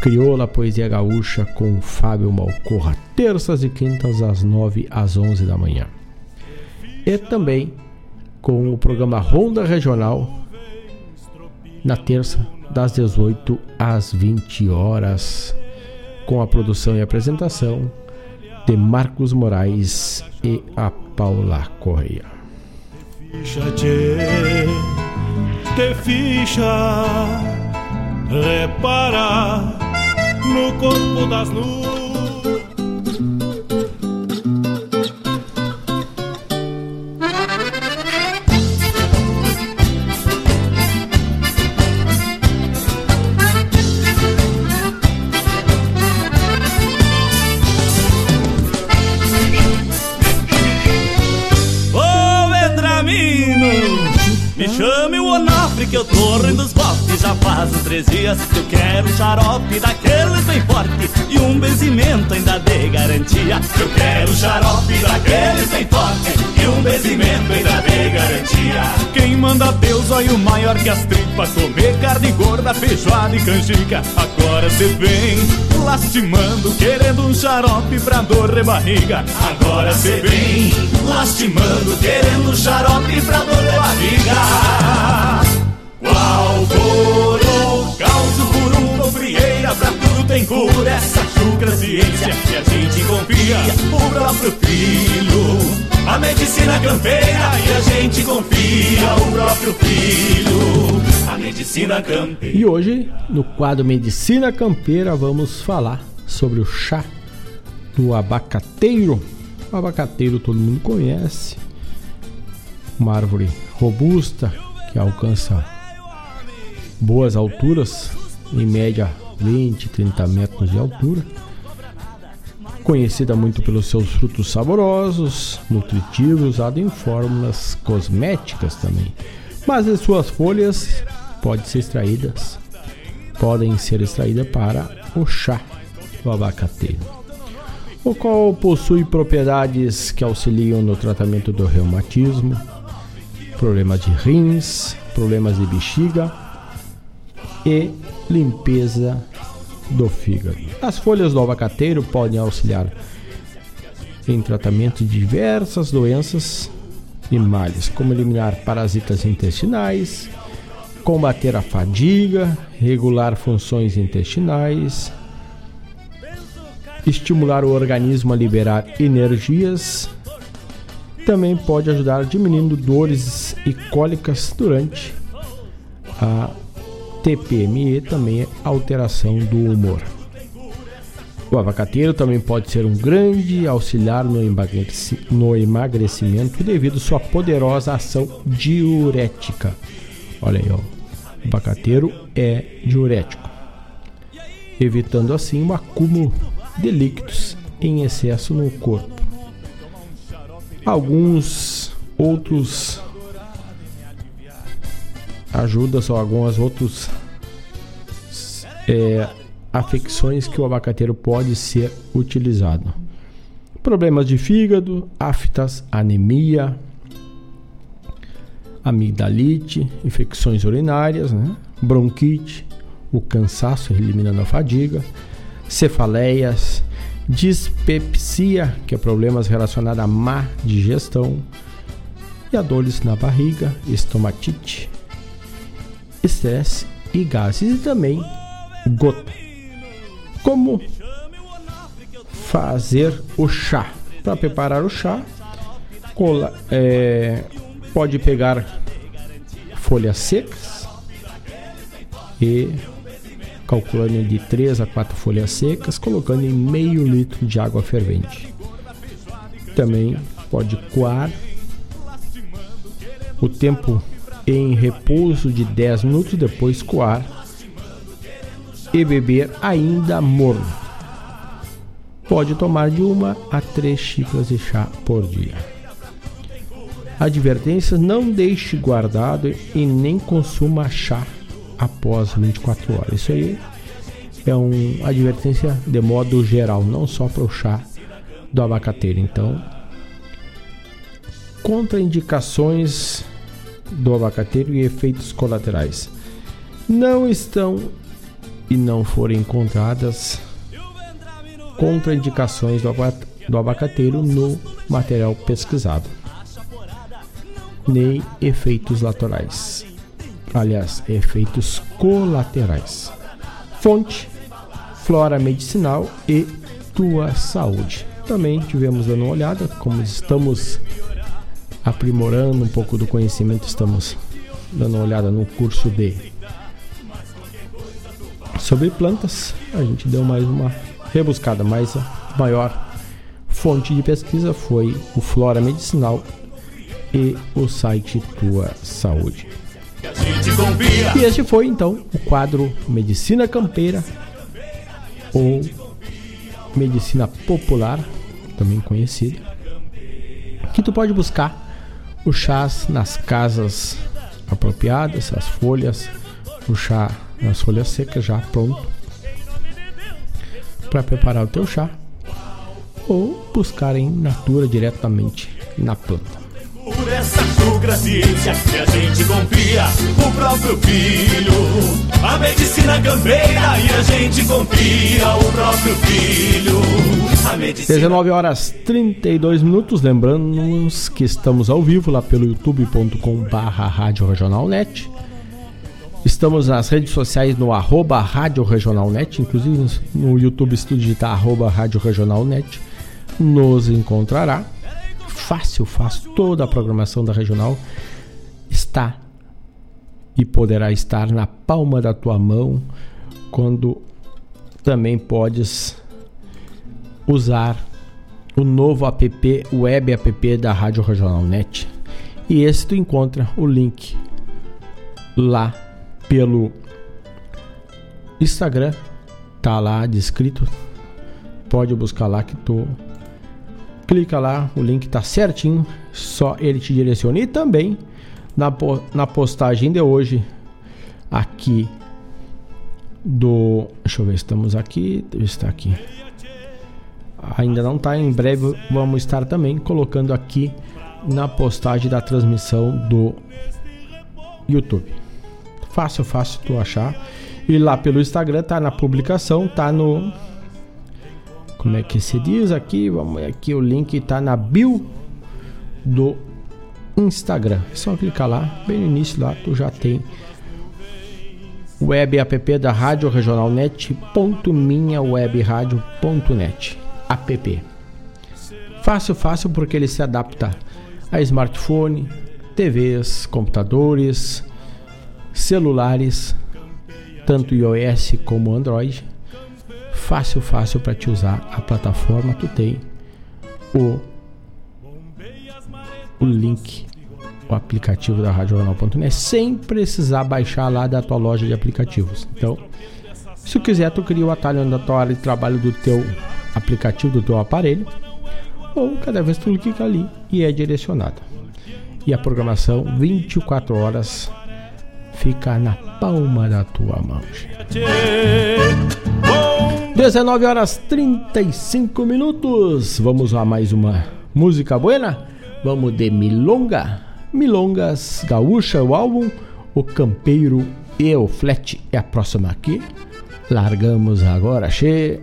crioula, poesia gaúcha com Fábio Malcorra, terças e quintas às 9 às 11 da manhã. E também com o programa Ronda Regional na terça, das 18 às 20 horas, com a produção e apresentação de Marcos Moraes e a Paula Correia. Te ficha, repara no corpo das nuvens. Dias eu quero xarope daqueles bem forte E um benzimento ainda de garantia. Eu quero xarope daqueles bem forte E um benzimento ainda de garantia. Quem manda Deus, olha o maior que as tripas. Comer carne gorda, feijoada e canjica. Agora cê vem lastimando Querendo um xarope pra dor de barriga. Agora cê vem lastimando Querendo um xarope pra dor de barriga. Qual coro, tem cura, essa chucra ciência Que a gente confia, o próprio filho A medicina campeira e a gente confia. O próprio filho, a medicina campeira. E hoje, no quadro Medicina Campeira, vamos falar sobre o chá do abacateiro. O abacateiro todo mundo conhece, uma árvore robusta que alcança boas alturas, em média 20, 30 metros de altura. Conhecida muito pelos seus frutos saborosos, nutritivos, usado em fórmulas cosméticas também. Mas as suas folhas podem ser extraídas, podem ser extraídas para o chá do abacateiro, o qual possui propriedades que auxiliam no tratamento do reumatismo, problemas de rins, problemas de bexiga e limpeza do fígado. As folhas do abacateiro podem auxiliar em tratamento de diversas doenças e males, como eliminar parasitas intestinais, combater a fadiga, regular funções intestinais, estimular o organismo a liberar energias, também pode ajudar diminuindo dores e cólicas durante a TPM e também alteração do humor. O abacateiro também pode ser um grande auxiliar no, emagreci no emagrecimento devido sua poderosa ação diurética. Olha aí, ó. o abacateiro é diurético, evitando assim o acúmulo de líquidos em excesso no corpo. Alguns outros ajudas ou algumas outras é, afecções que o abacateiro pode ser utilizado. Problemas de fígado, aftas, anemia, amigdalite, infecções urinárias, né? bronquite, o cansaço eliminando a fadiga, cefaleias, dispepsia, que é problemas relacionados à má digestão, e a dores na barriga, estomatite, estresse e gases e também gota. Como fazer o chá? Para preparar o chá, cola, é, pode pegar folhas secas e calculando de 3 a 4 folhas secas, colocando em meio litro de água fervente. Também pode coar o tempo em repouso de 10 minutos, depois coar e beber ainda morno. Pode tomar de uma a três xícaras de chá por dia. Advertência: não deixe guardado e nem consuma chá após 24 horas. Isso aí é uma advertência de modo geral, não só para o chá do abacateiro. Então, contraindicações do abacateiro e efeitos colaterais não estão e não forem encontradas contraindicações do, aba do abacateiro no material pesquisado. nem efeitos laterais. Aliás, efeitos colaterais. Fonte: Flora Medicinal e Tua Saúde. Também tivemos dando uma olhada, como estamos aprimorando um pouco do conhecimento, estamos dando uma olhada no curso de sobre plantas. A gente deu mais uma rebuscada, mas a maior fonte de pesquisa foi o Flora Medicinal e o site Tua Saúde. E este foi então o quadro Medicina Campeira ou Medicina Popular, também conhecida, que tu pode buscar o chás nas casas apropriadas, as folhas, o chá nas folhas secas já pronto para preparar o teu chá ou buscar em natura diretamente na planta. Que a gente confia o próprio filho. A medicina campeira e a gente confia o próprio filho. A medicina... 19 horas 32 minutos. Lembrando-nos que estamos ao vivo lá pelo Regionalnet. Estamos nas redes sociais no arroba Rádio Regionalnet, inclusive no YouTube tu digitar arroba Rádio Regionalnet, nos encontrará fácil, fácil. Toda a programação da regional está e poderá estar na palma da tua mão quando também podes usar o novo app, web app da Rádio Regional Net. E esse tu encontra o link lá pelo Instagram, tá lá descrito. Pode buscar lá que tu clica lá, o link tá certinho, só ele te direciona. E também na, na postagem de hoje, aqui do. Deixa eu ver, estamos aqui. Está aqui. Ainda não está, em breve vamos estar também colocando aqui na postagem da transmissão do YouTube. Fácil, fácil tu achar. E lá pelo Instagram tá na publicação, tá no como é que se diz aqui? Vamos aqui o link está na bio do Instagram. É só clicar lá, bem no início lá tu já tem web app da Rádio Regional Net ponto webradio.net app. Fácil, fácil porque ele se adapta a smartphone, TVs, computadores, celulares, tanto iOS como Android fácil, fácil para te usar a plataforma. Tu tem o, o link, o aplicativo da RadioJornal.net sem precisar baixar lá da tua loja de aplicativos. Então, se tu quiser, tu cria o atalho na tua área de trabalho do teu aplicativo, do teu aparelho, ou cada vez tu clica ali e é direcionado. E a programação 24 horas fica na palma da tua mão. 19 horas 35 minutos. Vamos a mais uma música buena? Vamos de Milonga. Milongas Gaúcha, o álbum O Campeiro e o Flat é a próxima aqui. Largamos agora, che.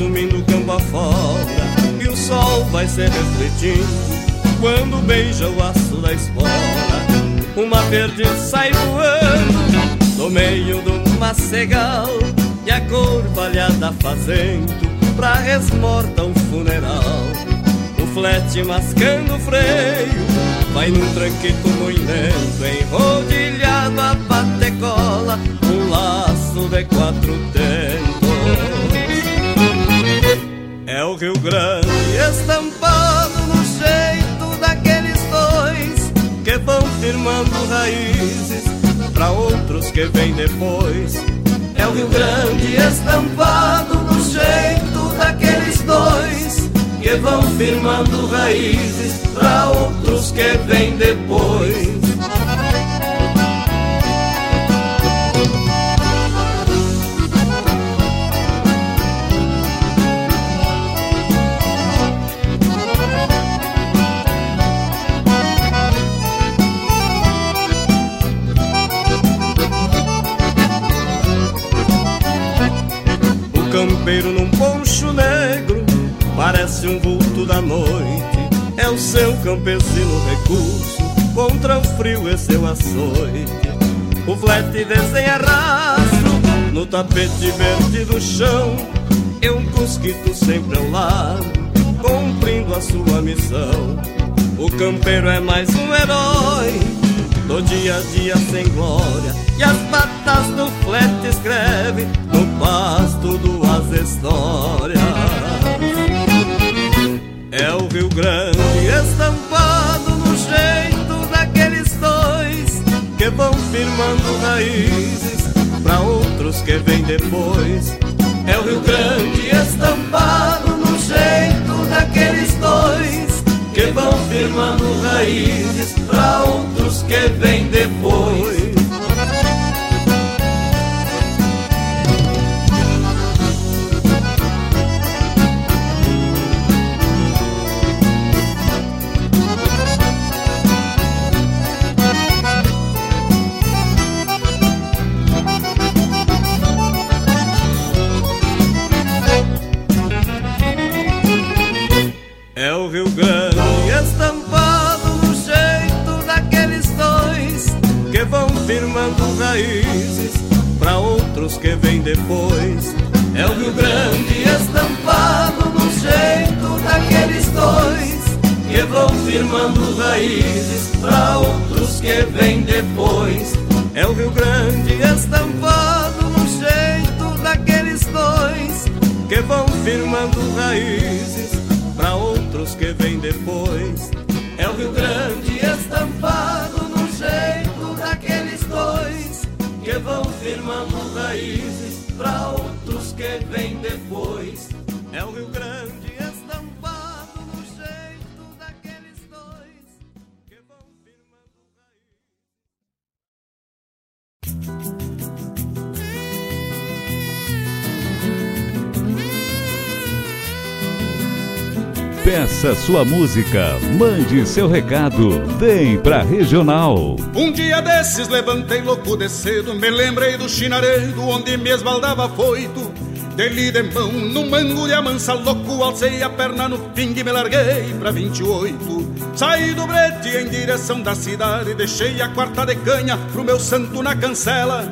Sumindo campo afora E o sol vai se refletindo Quando beija o aço da espora Uma verde sai voando No meio do macegal E a corvalhada fazendo Pra resmorta um funeral. O flete mascando o freio Vai num tranquito moinento Enrodilhado a patecola Um laço de quatro tentos Rio Grande estampado no jeito daqueles dois que vão firmando raízes para outros que vêm depois. É o Rio Grande estampado no jeito daqueles dois que vão firmando raízes para outros que vêm depois. Tropeiro num poncho negro parece um vulto da noite. É o seu campesino recurso contra o frio e seu açoite. O flete desenha rastro no tapete verde do chão. E um cusquito sempre ao lado, cumprindo a sua missão. O campeiro é mais um herói do dia a dia sem glória. E as patas do flete escreve no pasto duas histórias. É o Rio Grande estampado no jeito daqueles dois que vão firmando raízes para outros que vêm depois. É o Rio Grande estampado no jeito firmando raízes para outros que vêm depois. Outros que vêm depois. É o Rio Grande estampado no jeito daqueles dois que vão firmando raízes para outros que vêm depois. É o Rio Grande estampado no jeito daqueles dois que vão firmando raízes para outros que vêm depois. É o Rio Grande estampado Peça sua música, mande seu recado, vem pra Regional. Um dia desses levantei louco de cedo, me lembrei do chinaredo onde me esbaldava foito. Dele de mão, num mango de amansa louco, alcei a perna no fim e me larguei pra 28. Saí do brete em direção da cidade, deixei a quarta de canha pro meu santo na cancela.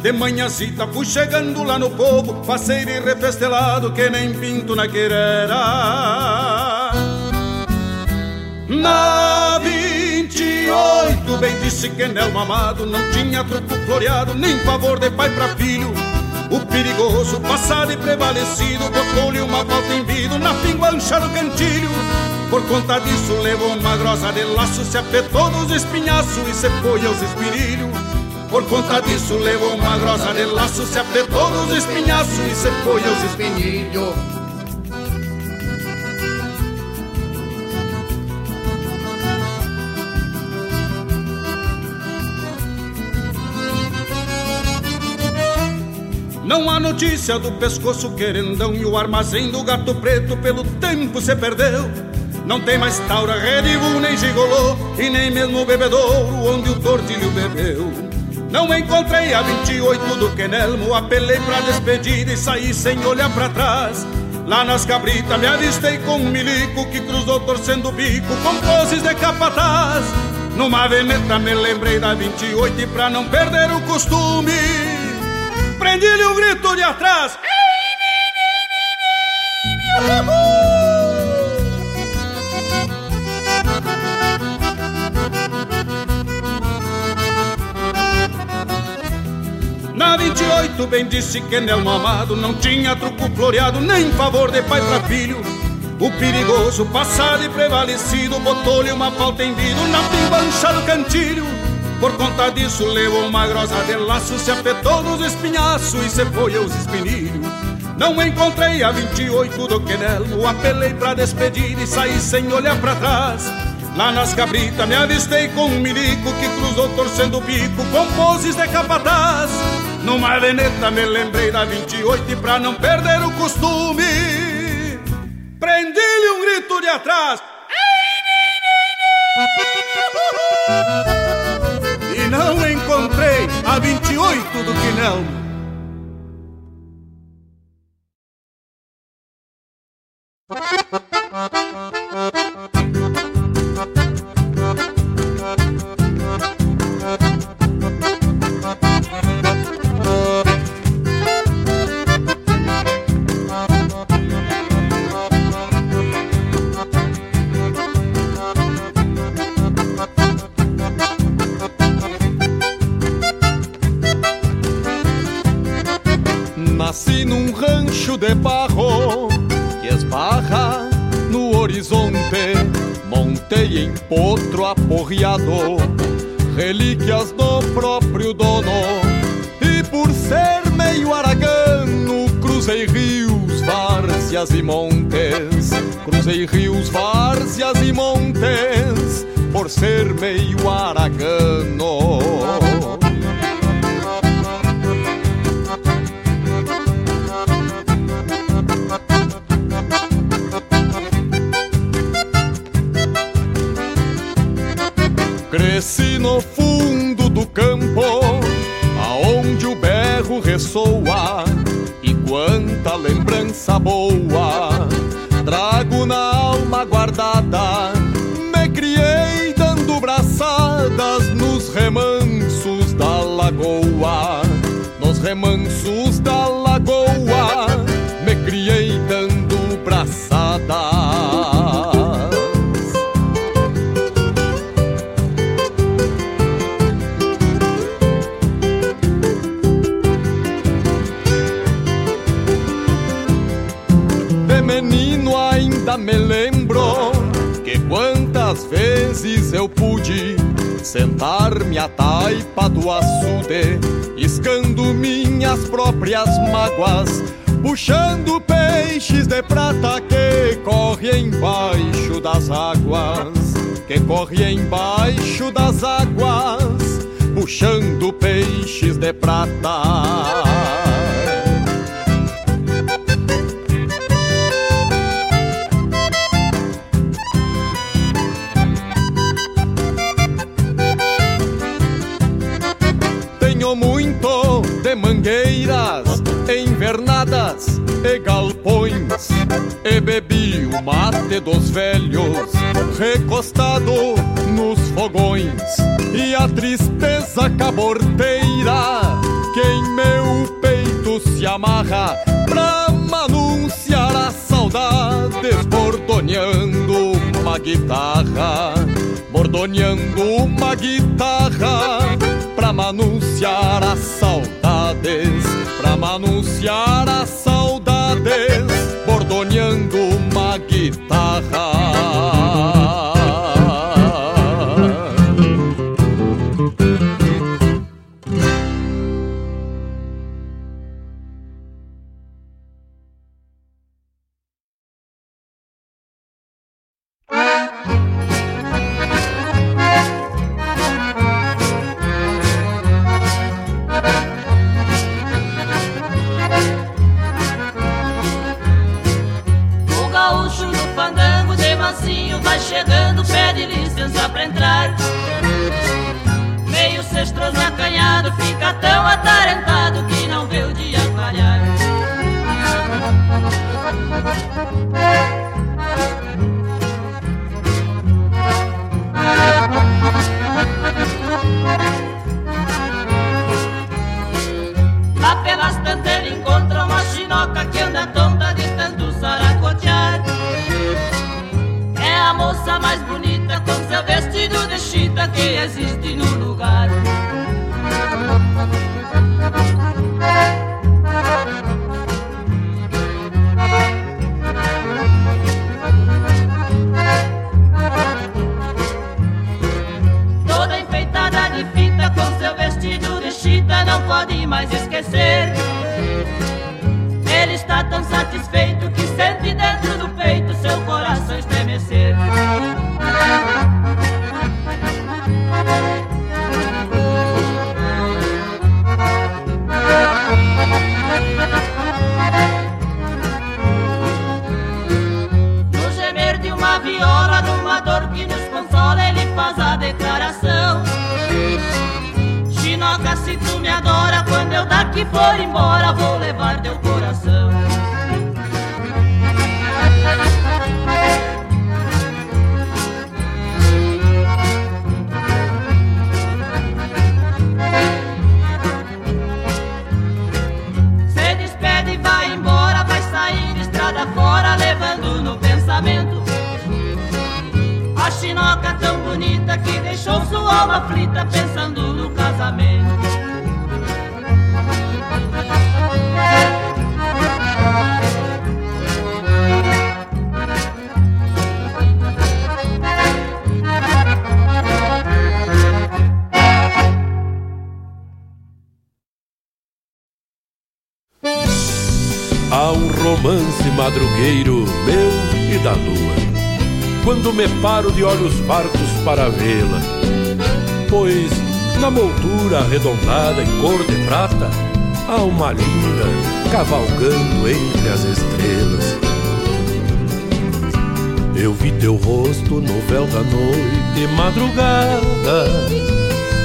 De manhãzita fui chegando lá no povo, faceiro e refestelado que nem pinto na querera. Na 28, bem disse que Nelmo amado não tinha truco floreado, nem favor de pai pra filho. O perigoso, passado e prevalecido, botou-lhe uma volta em vidro na pinguancha do cantilho. Por conta disso, levou uma grossa de laço, se apertou nos espinhaços e se foi aos espinilhos. Por conta disso, levou uma grossa de laço, se apertou nos espinhaços e se foi aos espinilhos. Não há notícia do pescoço querendão E o armazém do gato preto pelo tempo se perdeu. Não tem mais taura, redivo, nem gigolô E nem mesmo o bebedouro onde o tortilho bebeu. Não encontrei a 28 do Quenelmo Apelei pra despedida e saí sem olhar pra trás. Lá nas cabritas me avistei com um milico Que cruzou torcendo o bico com poses de capataz. Numa veneta me lembrei da 28 E pra não perder o costume Prendi-lhe o grito de atrás. Na 28, bem disse que Nelmo amado não tinha truco floreado, nem favor de pai pra filho. O perigoso, passado e prevalecido, botou-lhe uma falta em vidro na pimbancha do cantilho. Por conta disso levou uma grossa de laço, se apertou nos espinhaços e se foi aos espinilhos. Não encontrei a 28 do Quenelo, apelei pra despedir e saí sem olhar pra trás. Lá nas cabritas me avistei com um milico que cruzou torcendo o bico com poses de capataz. Numa veneta me lembrei da 28 e pra não perder o costume, prendi-lhe um grito de atrás. E não encontrei a 28 do Quinelmo. Barro que esbarra no horizonte. Montei em potro aporreado, relíquias do próprio dono. E por ser meio aragano, cruzei rios, várzeas e montes. Cruzei rios, várzeas e montes, por ser meio aragano. No fundo do campo, aonde o berro ressoa, e quanta lembrança boa trago na alma guardada. Me criei dando braçadas nos remansos da lagoa, nos remansos eu pude sentar-me à taipa do açude, iscando minhas próprias mágoas, puxando peixes de prata que corre embaixo das águas, que corre embaixo das águas, puxando peixes de prata. Mangueiras invernadas e galpões E bebi o mate dos velhos recostado nos fogões. E a tristeza caborteira que em meu peito se amarra Pra manunciar a saudade bordoneando uma guitarra Bordoneando uma guitarra pra manunciar as saudades, pra manunciar as saudades, que existe no lugar. Daqui for embora, vou arredondada em cor de prata uma linda cavalgando entre as estrelas. Eu vi teu rosto no véu da noite madrugada,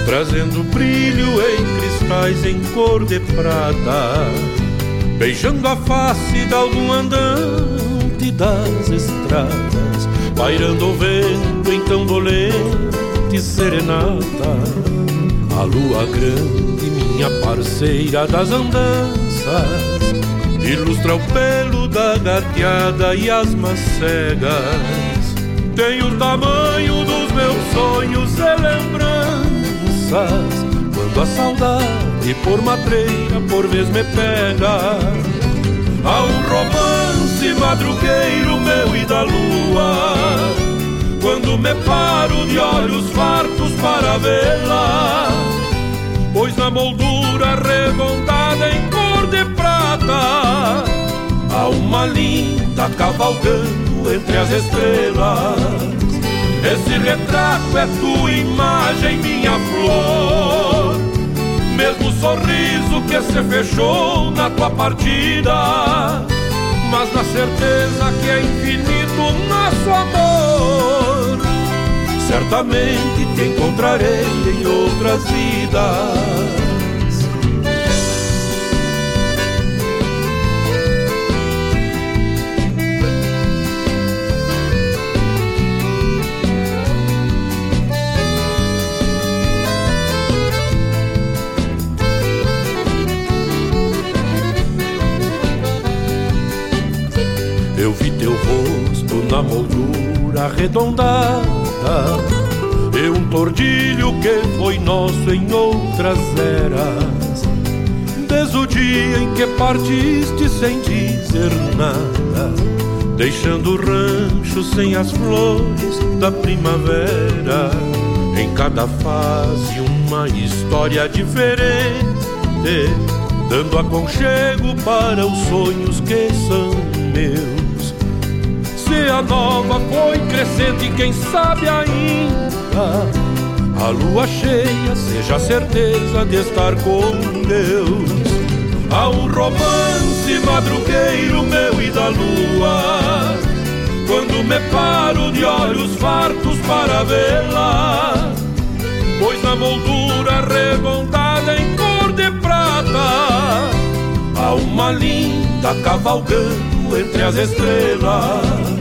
trazendo brilho em cristais em cor de prata, beijando a face de algum andante das estradas, pairando o vento em tão dolente serenata. A lua grande, minha parceira das andanças, ilustra o pelo da gateada e as macegas. Tem o tamanho dos meus sonhos e lembranças. Quando a saudade por matreira por vez me pega. Há um romance madrugueiro meu e da lua. Quando me paro de olhos fartos para vê-la, pois na moldura arredondada em cor de prata há uma linda cavalgando entre as estrelas. Esse retrato é tua imagem, minha flor. Mesmo sorriso que se fechou na tua partida, mas na certeza que é infinito nosso amor. Certamente te encontrarei em outras vidas. Eu vi teu rosto na moldura arredondada E um tordilho que foi nosso em outras eras. Desde o dia em que partiste sem dizer nada Deixando o rancho sem as flores da primavera. Em cada fase uma história diferente Dando aconchego para os sonhos que são meus a nova foi crescente e quem sabe ainda a lua cheia seja a certeza de estar com Deus. Há um romance madrugueiro meu e da lua, quando me paro de olhos fartos para vê-la, pois na moldura arredondada em cor de prata há uma linda cavalgando entre as estrelas.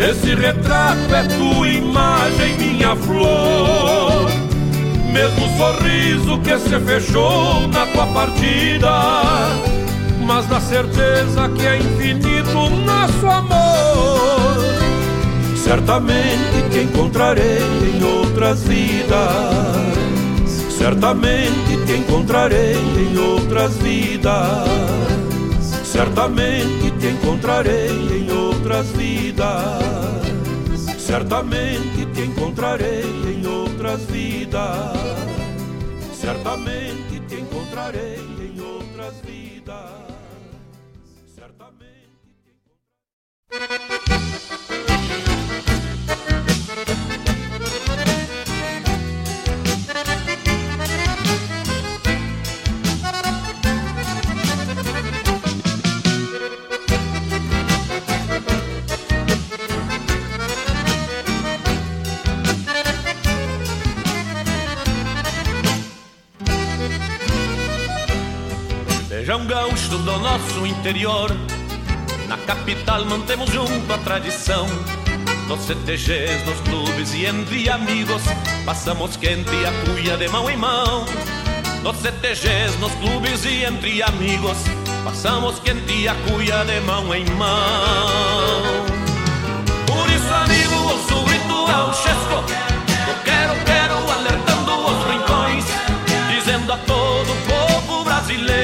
Esse retrato é tua imagem, minha flor. Mesmo sorriso que se fechou na tua partida, mas na certeza que é infinito o nosso amor. Certamente te encontrarei em outras vidas. Certamente te encontrarei em outras vidas. Certamente te encontrarei em outras vidas. Certamente te encontrarei em outras vidas. Certamente te encontrarei gaúcho do nosso interior. Na capital mantemos junto a tradição. Nos CTGs, nos clubes e entre amigos Passamos quente a cuia de mão em mão. Nos CTGs, nos clubes e entre amigos Passamos quente a cuia de mão em mão. Por isso amigo, ouço o grito gauchesco Eu quero, quero, alertando os rincões Dizendo a todo o povo brasileiro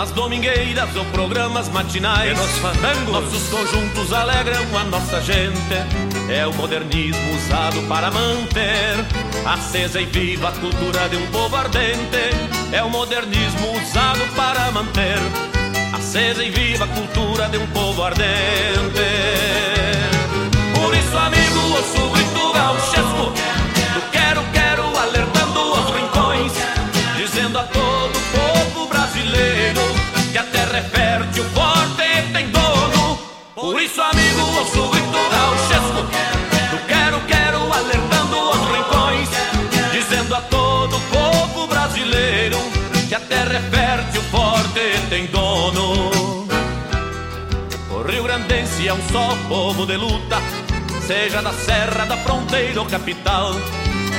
Nas domingueiras ou programas matinais nos fandangos. Nossos conjuntos alegram a nossa gente. É o modernismo usado para manter Acesa e viva a cultura de um povo ardente. É o modernismo usado para manter Acesa e viva a cultura de um povo ardente. Por isso, amigo, o grito gauchesco. grandense é um só povo de luta, seja da serra, da fronteira ou capital,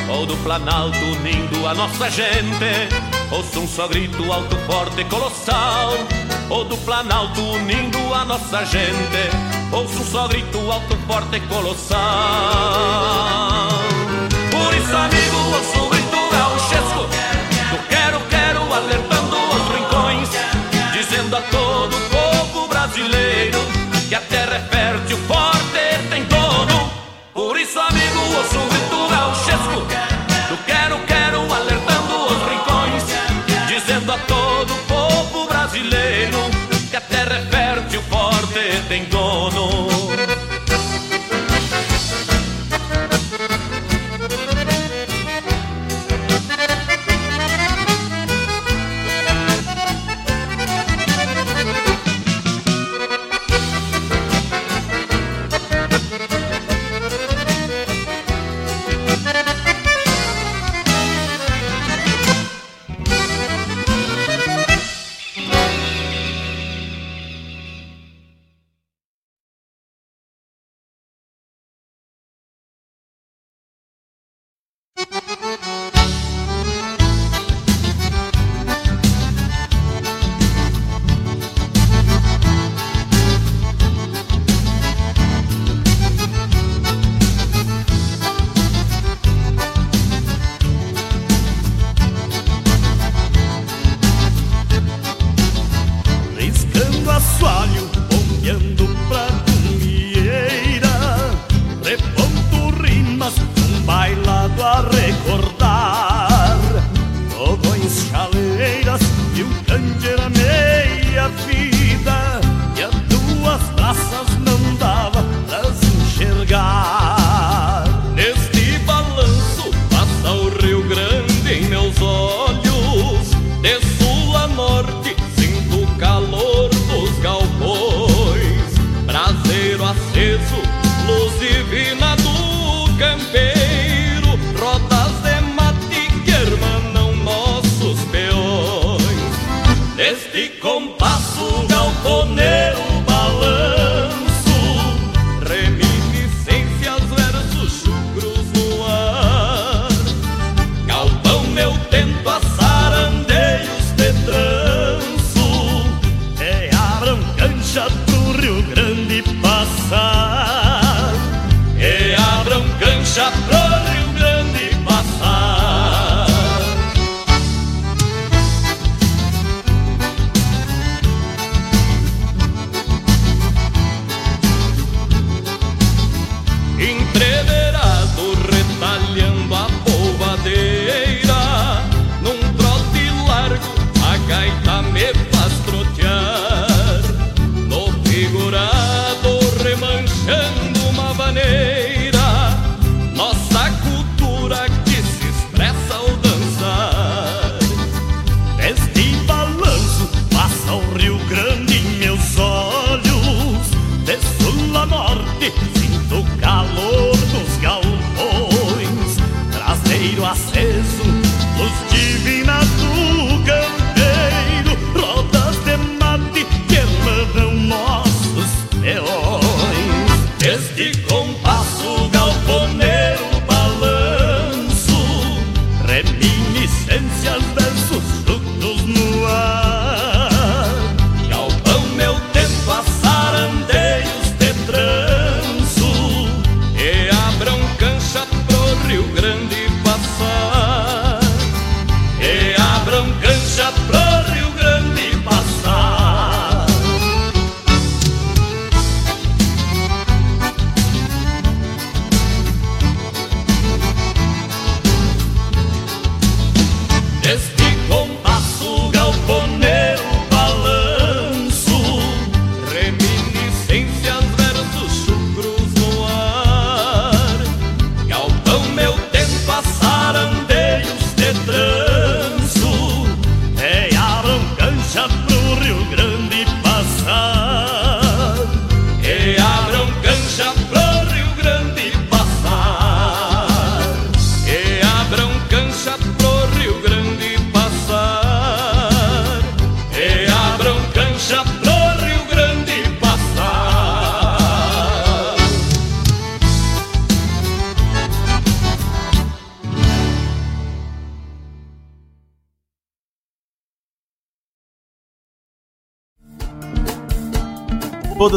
ou do planalto unindo a nossa gente. Ouço um só grito alto, forte, e colossal, ou do planalto unindo a nossa gente. Ouço um só grito alto, forte, e colossal. Por isso, amigo, ouço o grito gauchesco, do quero, quero, alertando os rincões, dizendo a todo povo brasileiro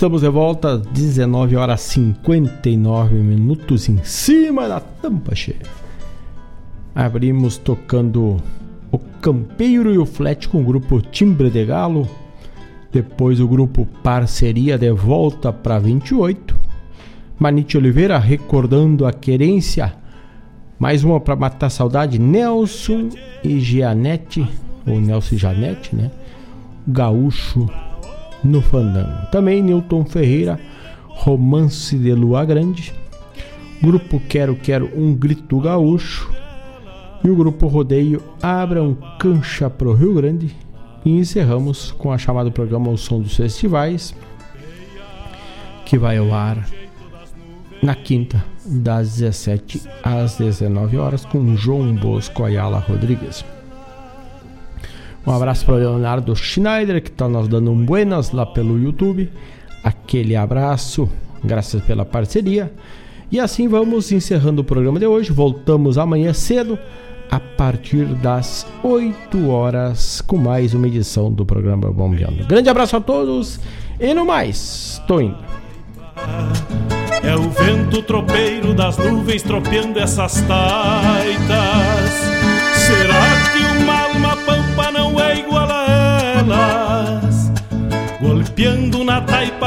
Estamos de volta, 19 horas 59 minutos em cima da tampa cheia. Abrimos tocando o Campeiro e o Flat com o grupo Timbre de Galo. Depois o grupo Parceria de volta para 28. Manite Oliveira recordando a querência. Mais uma para matar saudade. Nelson e Gianete, ou Nelson e Janete, né? Gaúcho no Fandango. Também Newton Ferreira, Romance de Lua Grande. Grupo Quero Quero Um Grito Gaúcho. E o grupo Rodeio Abra um Cancha pro Rio Grande. E encerramos com a chamada programa O Som dos Festivais, que vai ao ar na quinta, das 17 às 19 horas, com João Bosco Ayala Rodrigues. Um abraço para o Leonardo Schneider, que está nos dando um buenas lá pelo YouTube. Aquele abraço, graças pela parceria. E assim vamos encerrando o programa de hoje. Voltamos amanhã cedo, a partir das 8 horas, com mais uma edição do programa Bombeando. Grande abraço a todos e no mais, tô indo. É o vento tropeiro das nuvens tropeando essas taitas. Será golpeando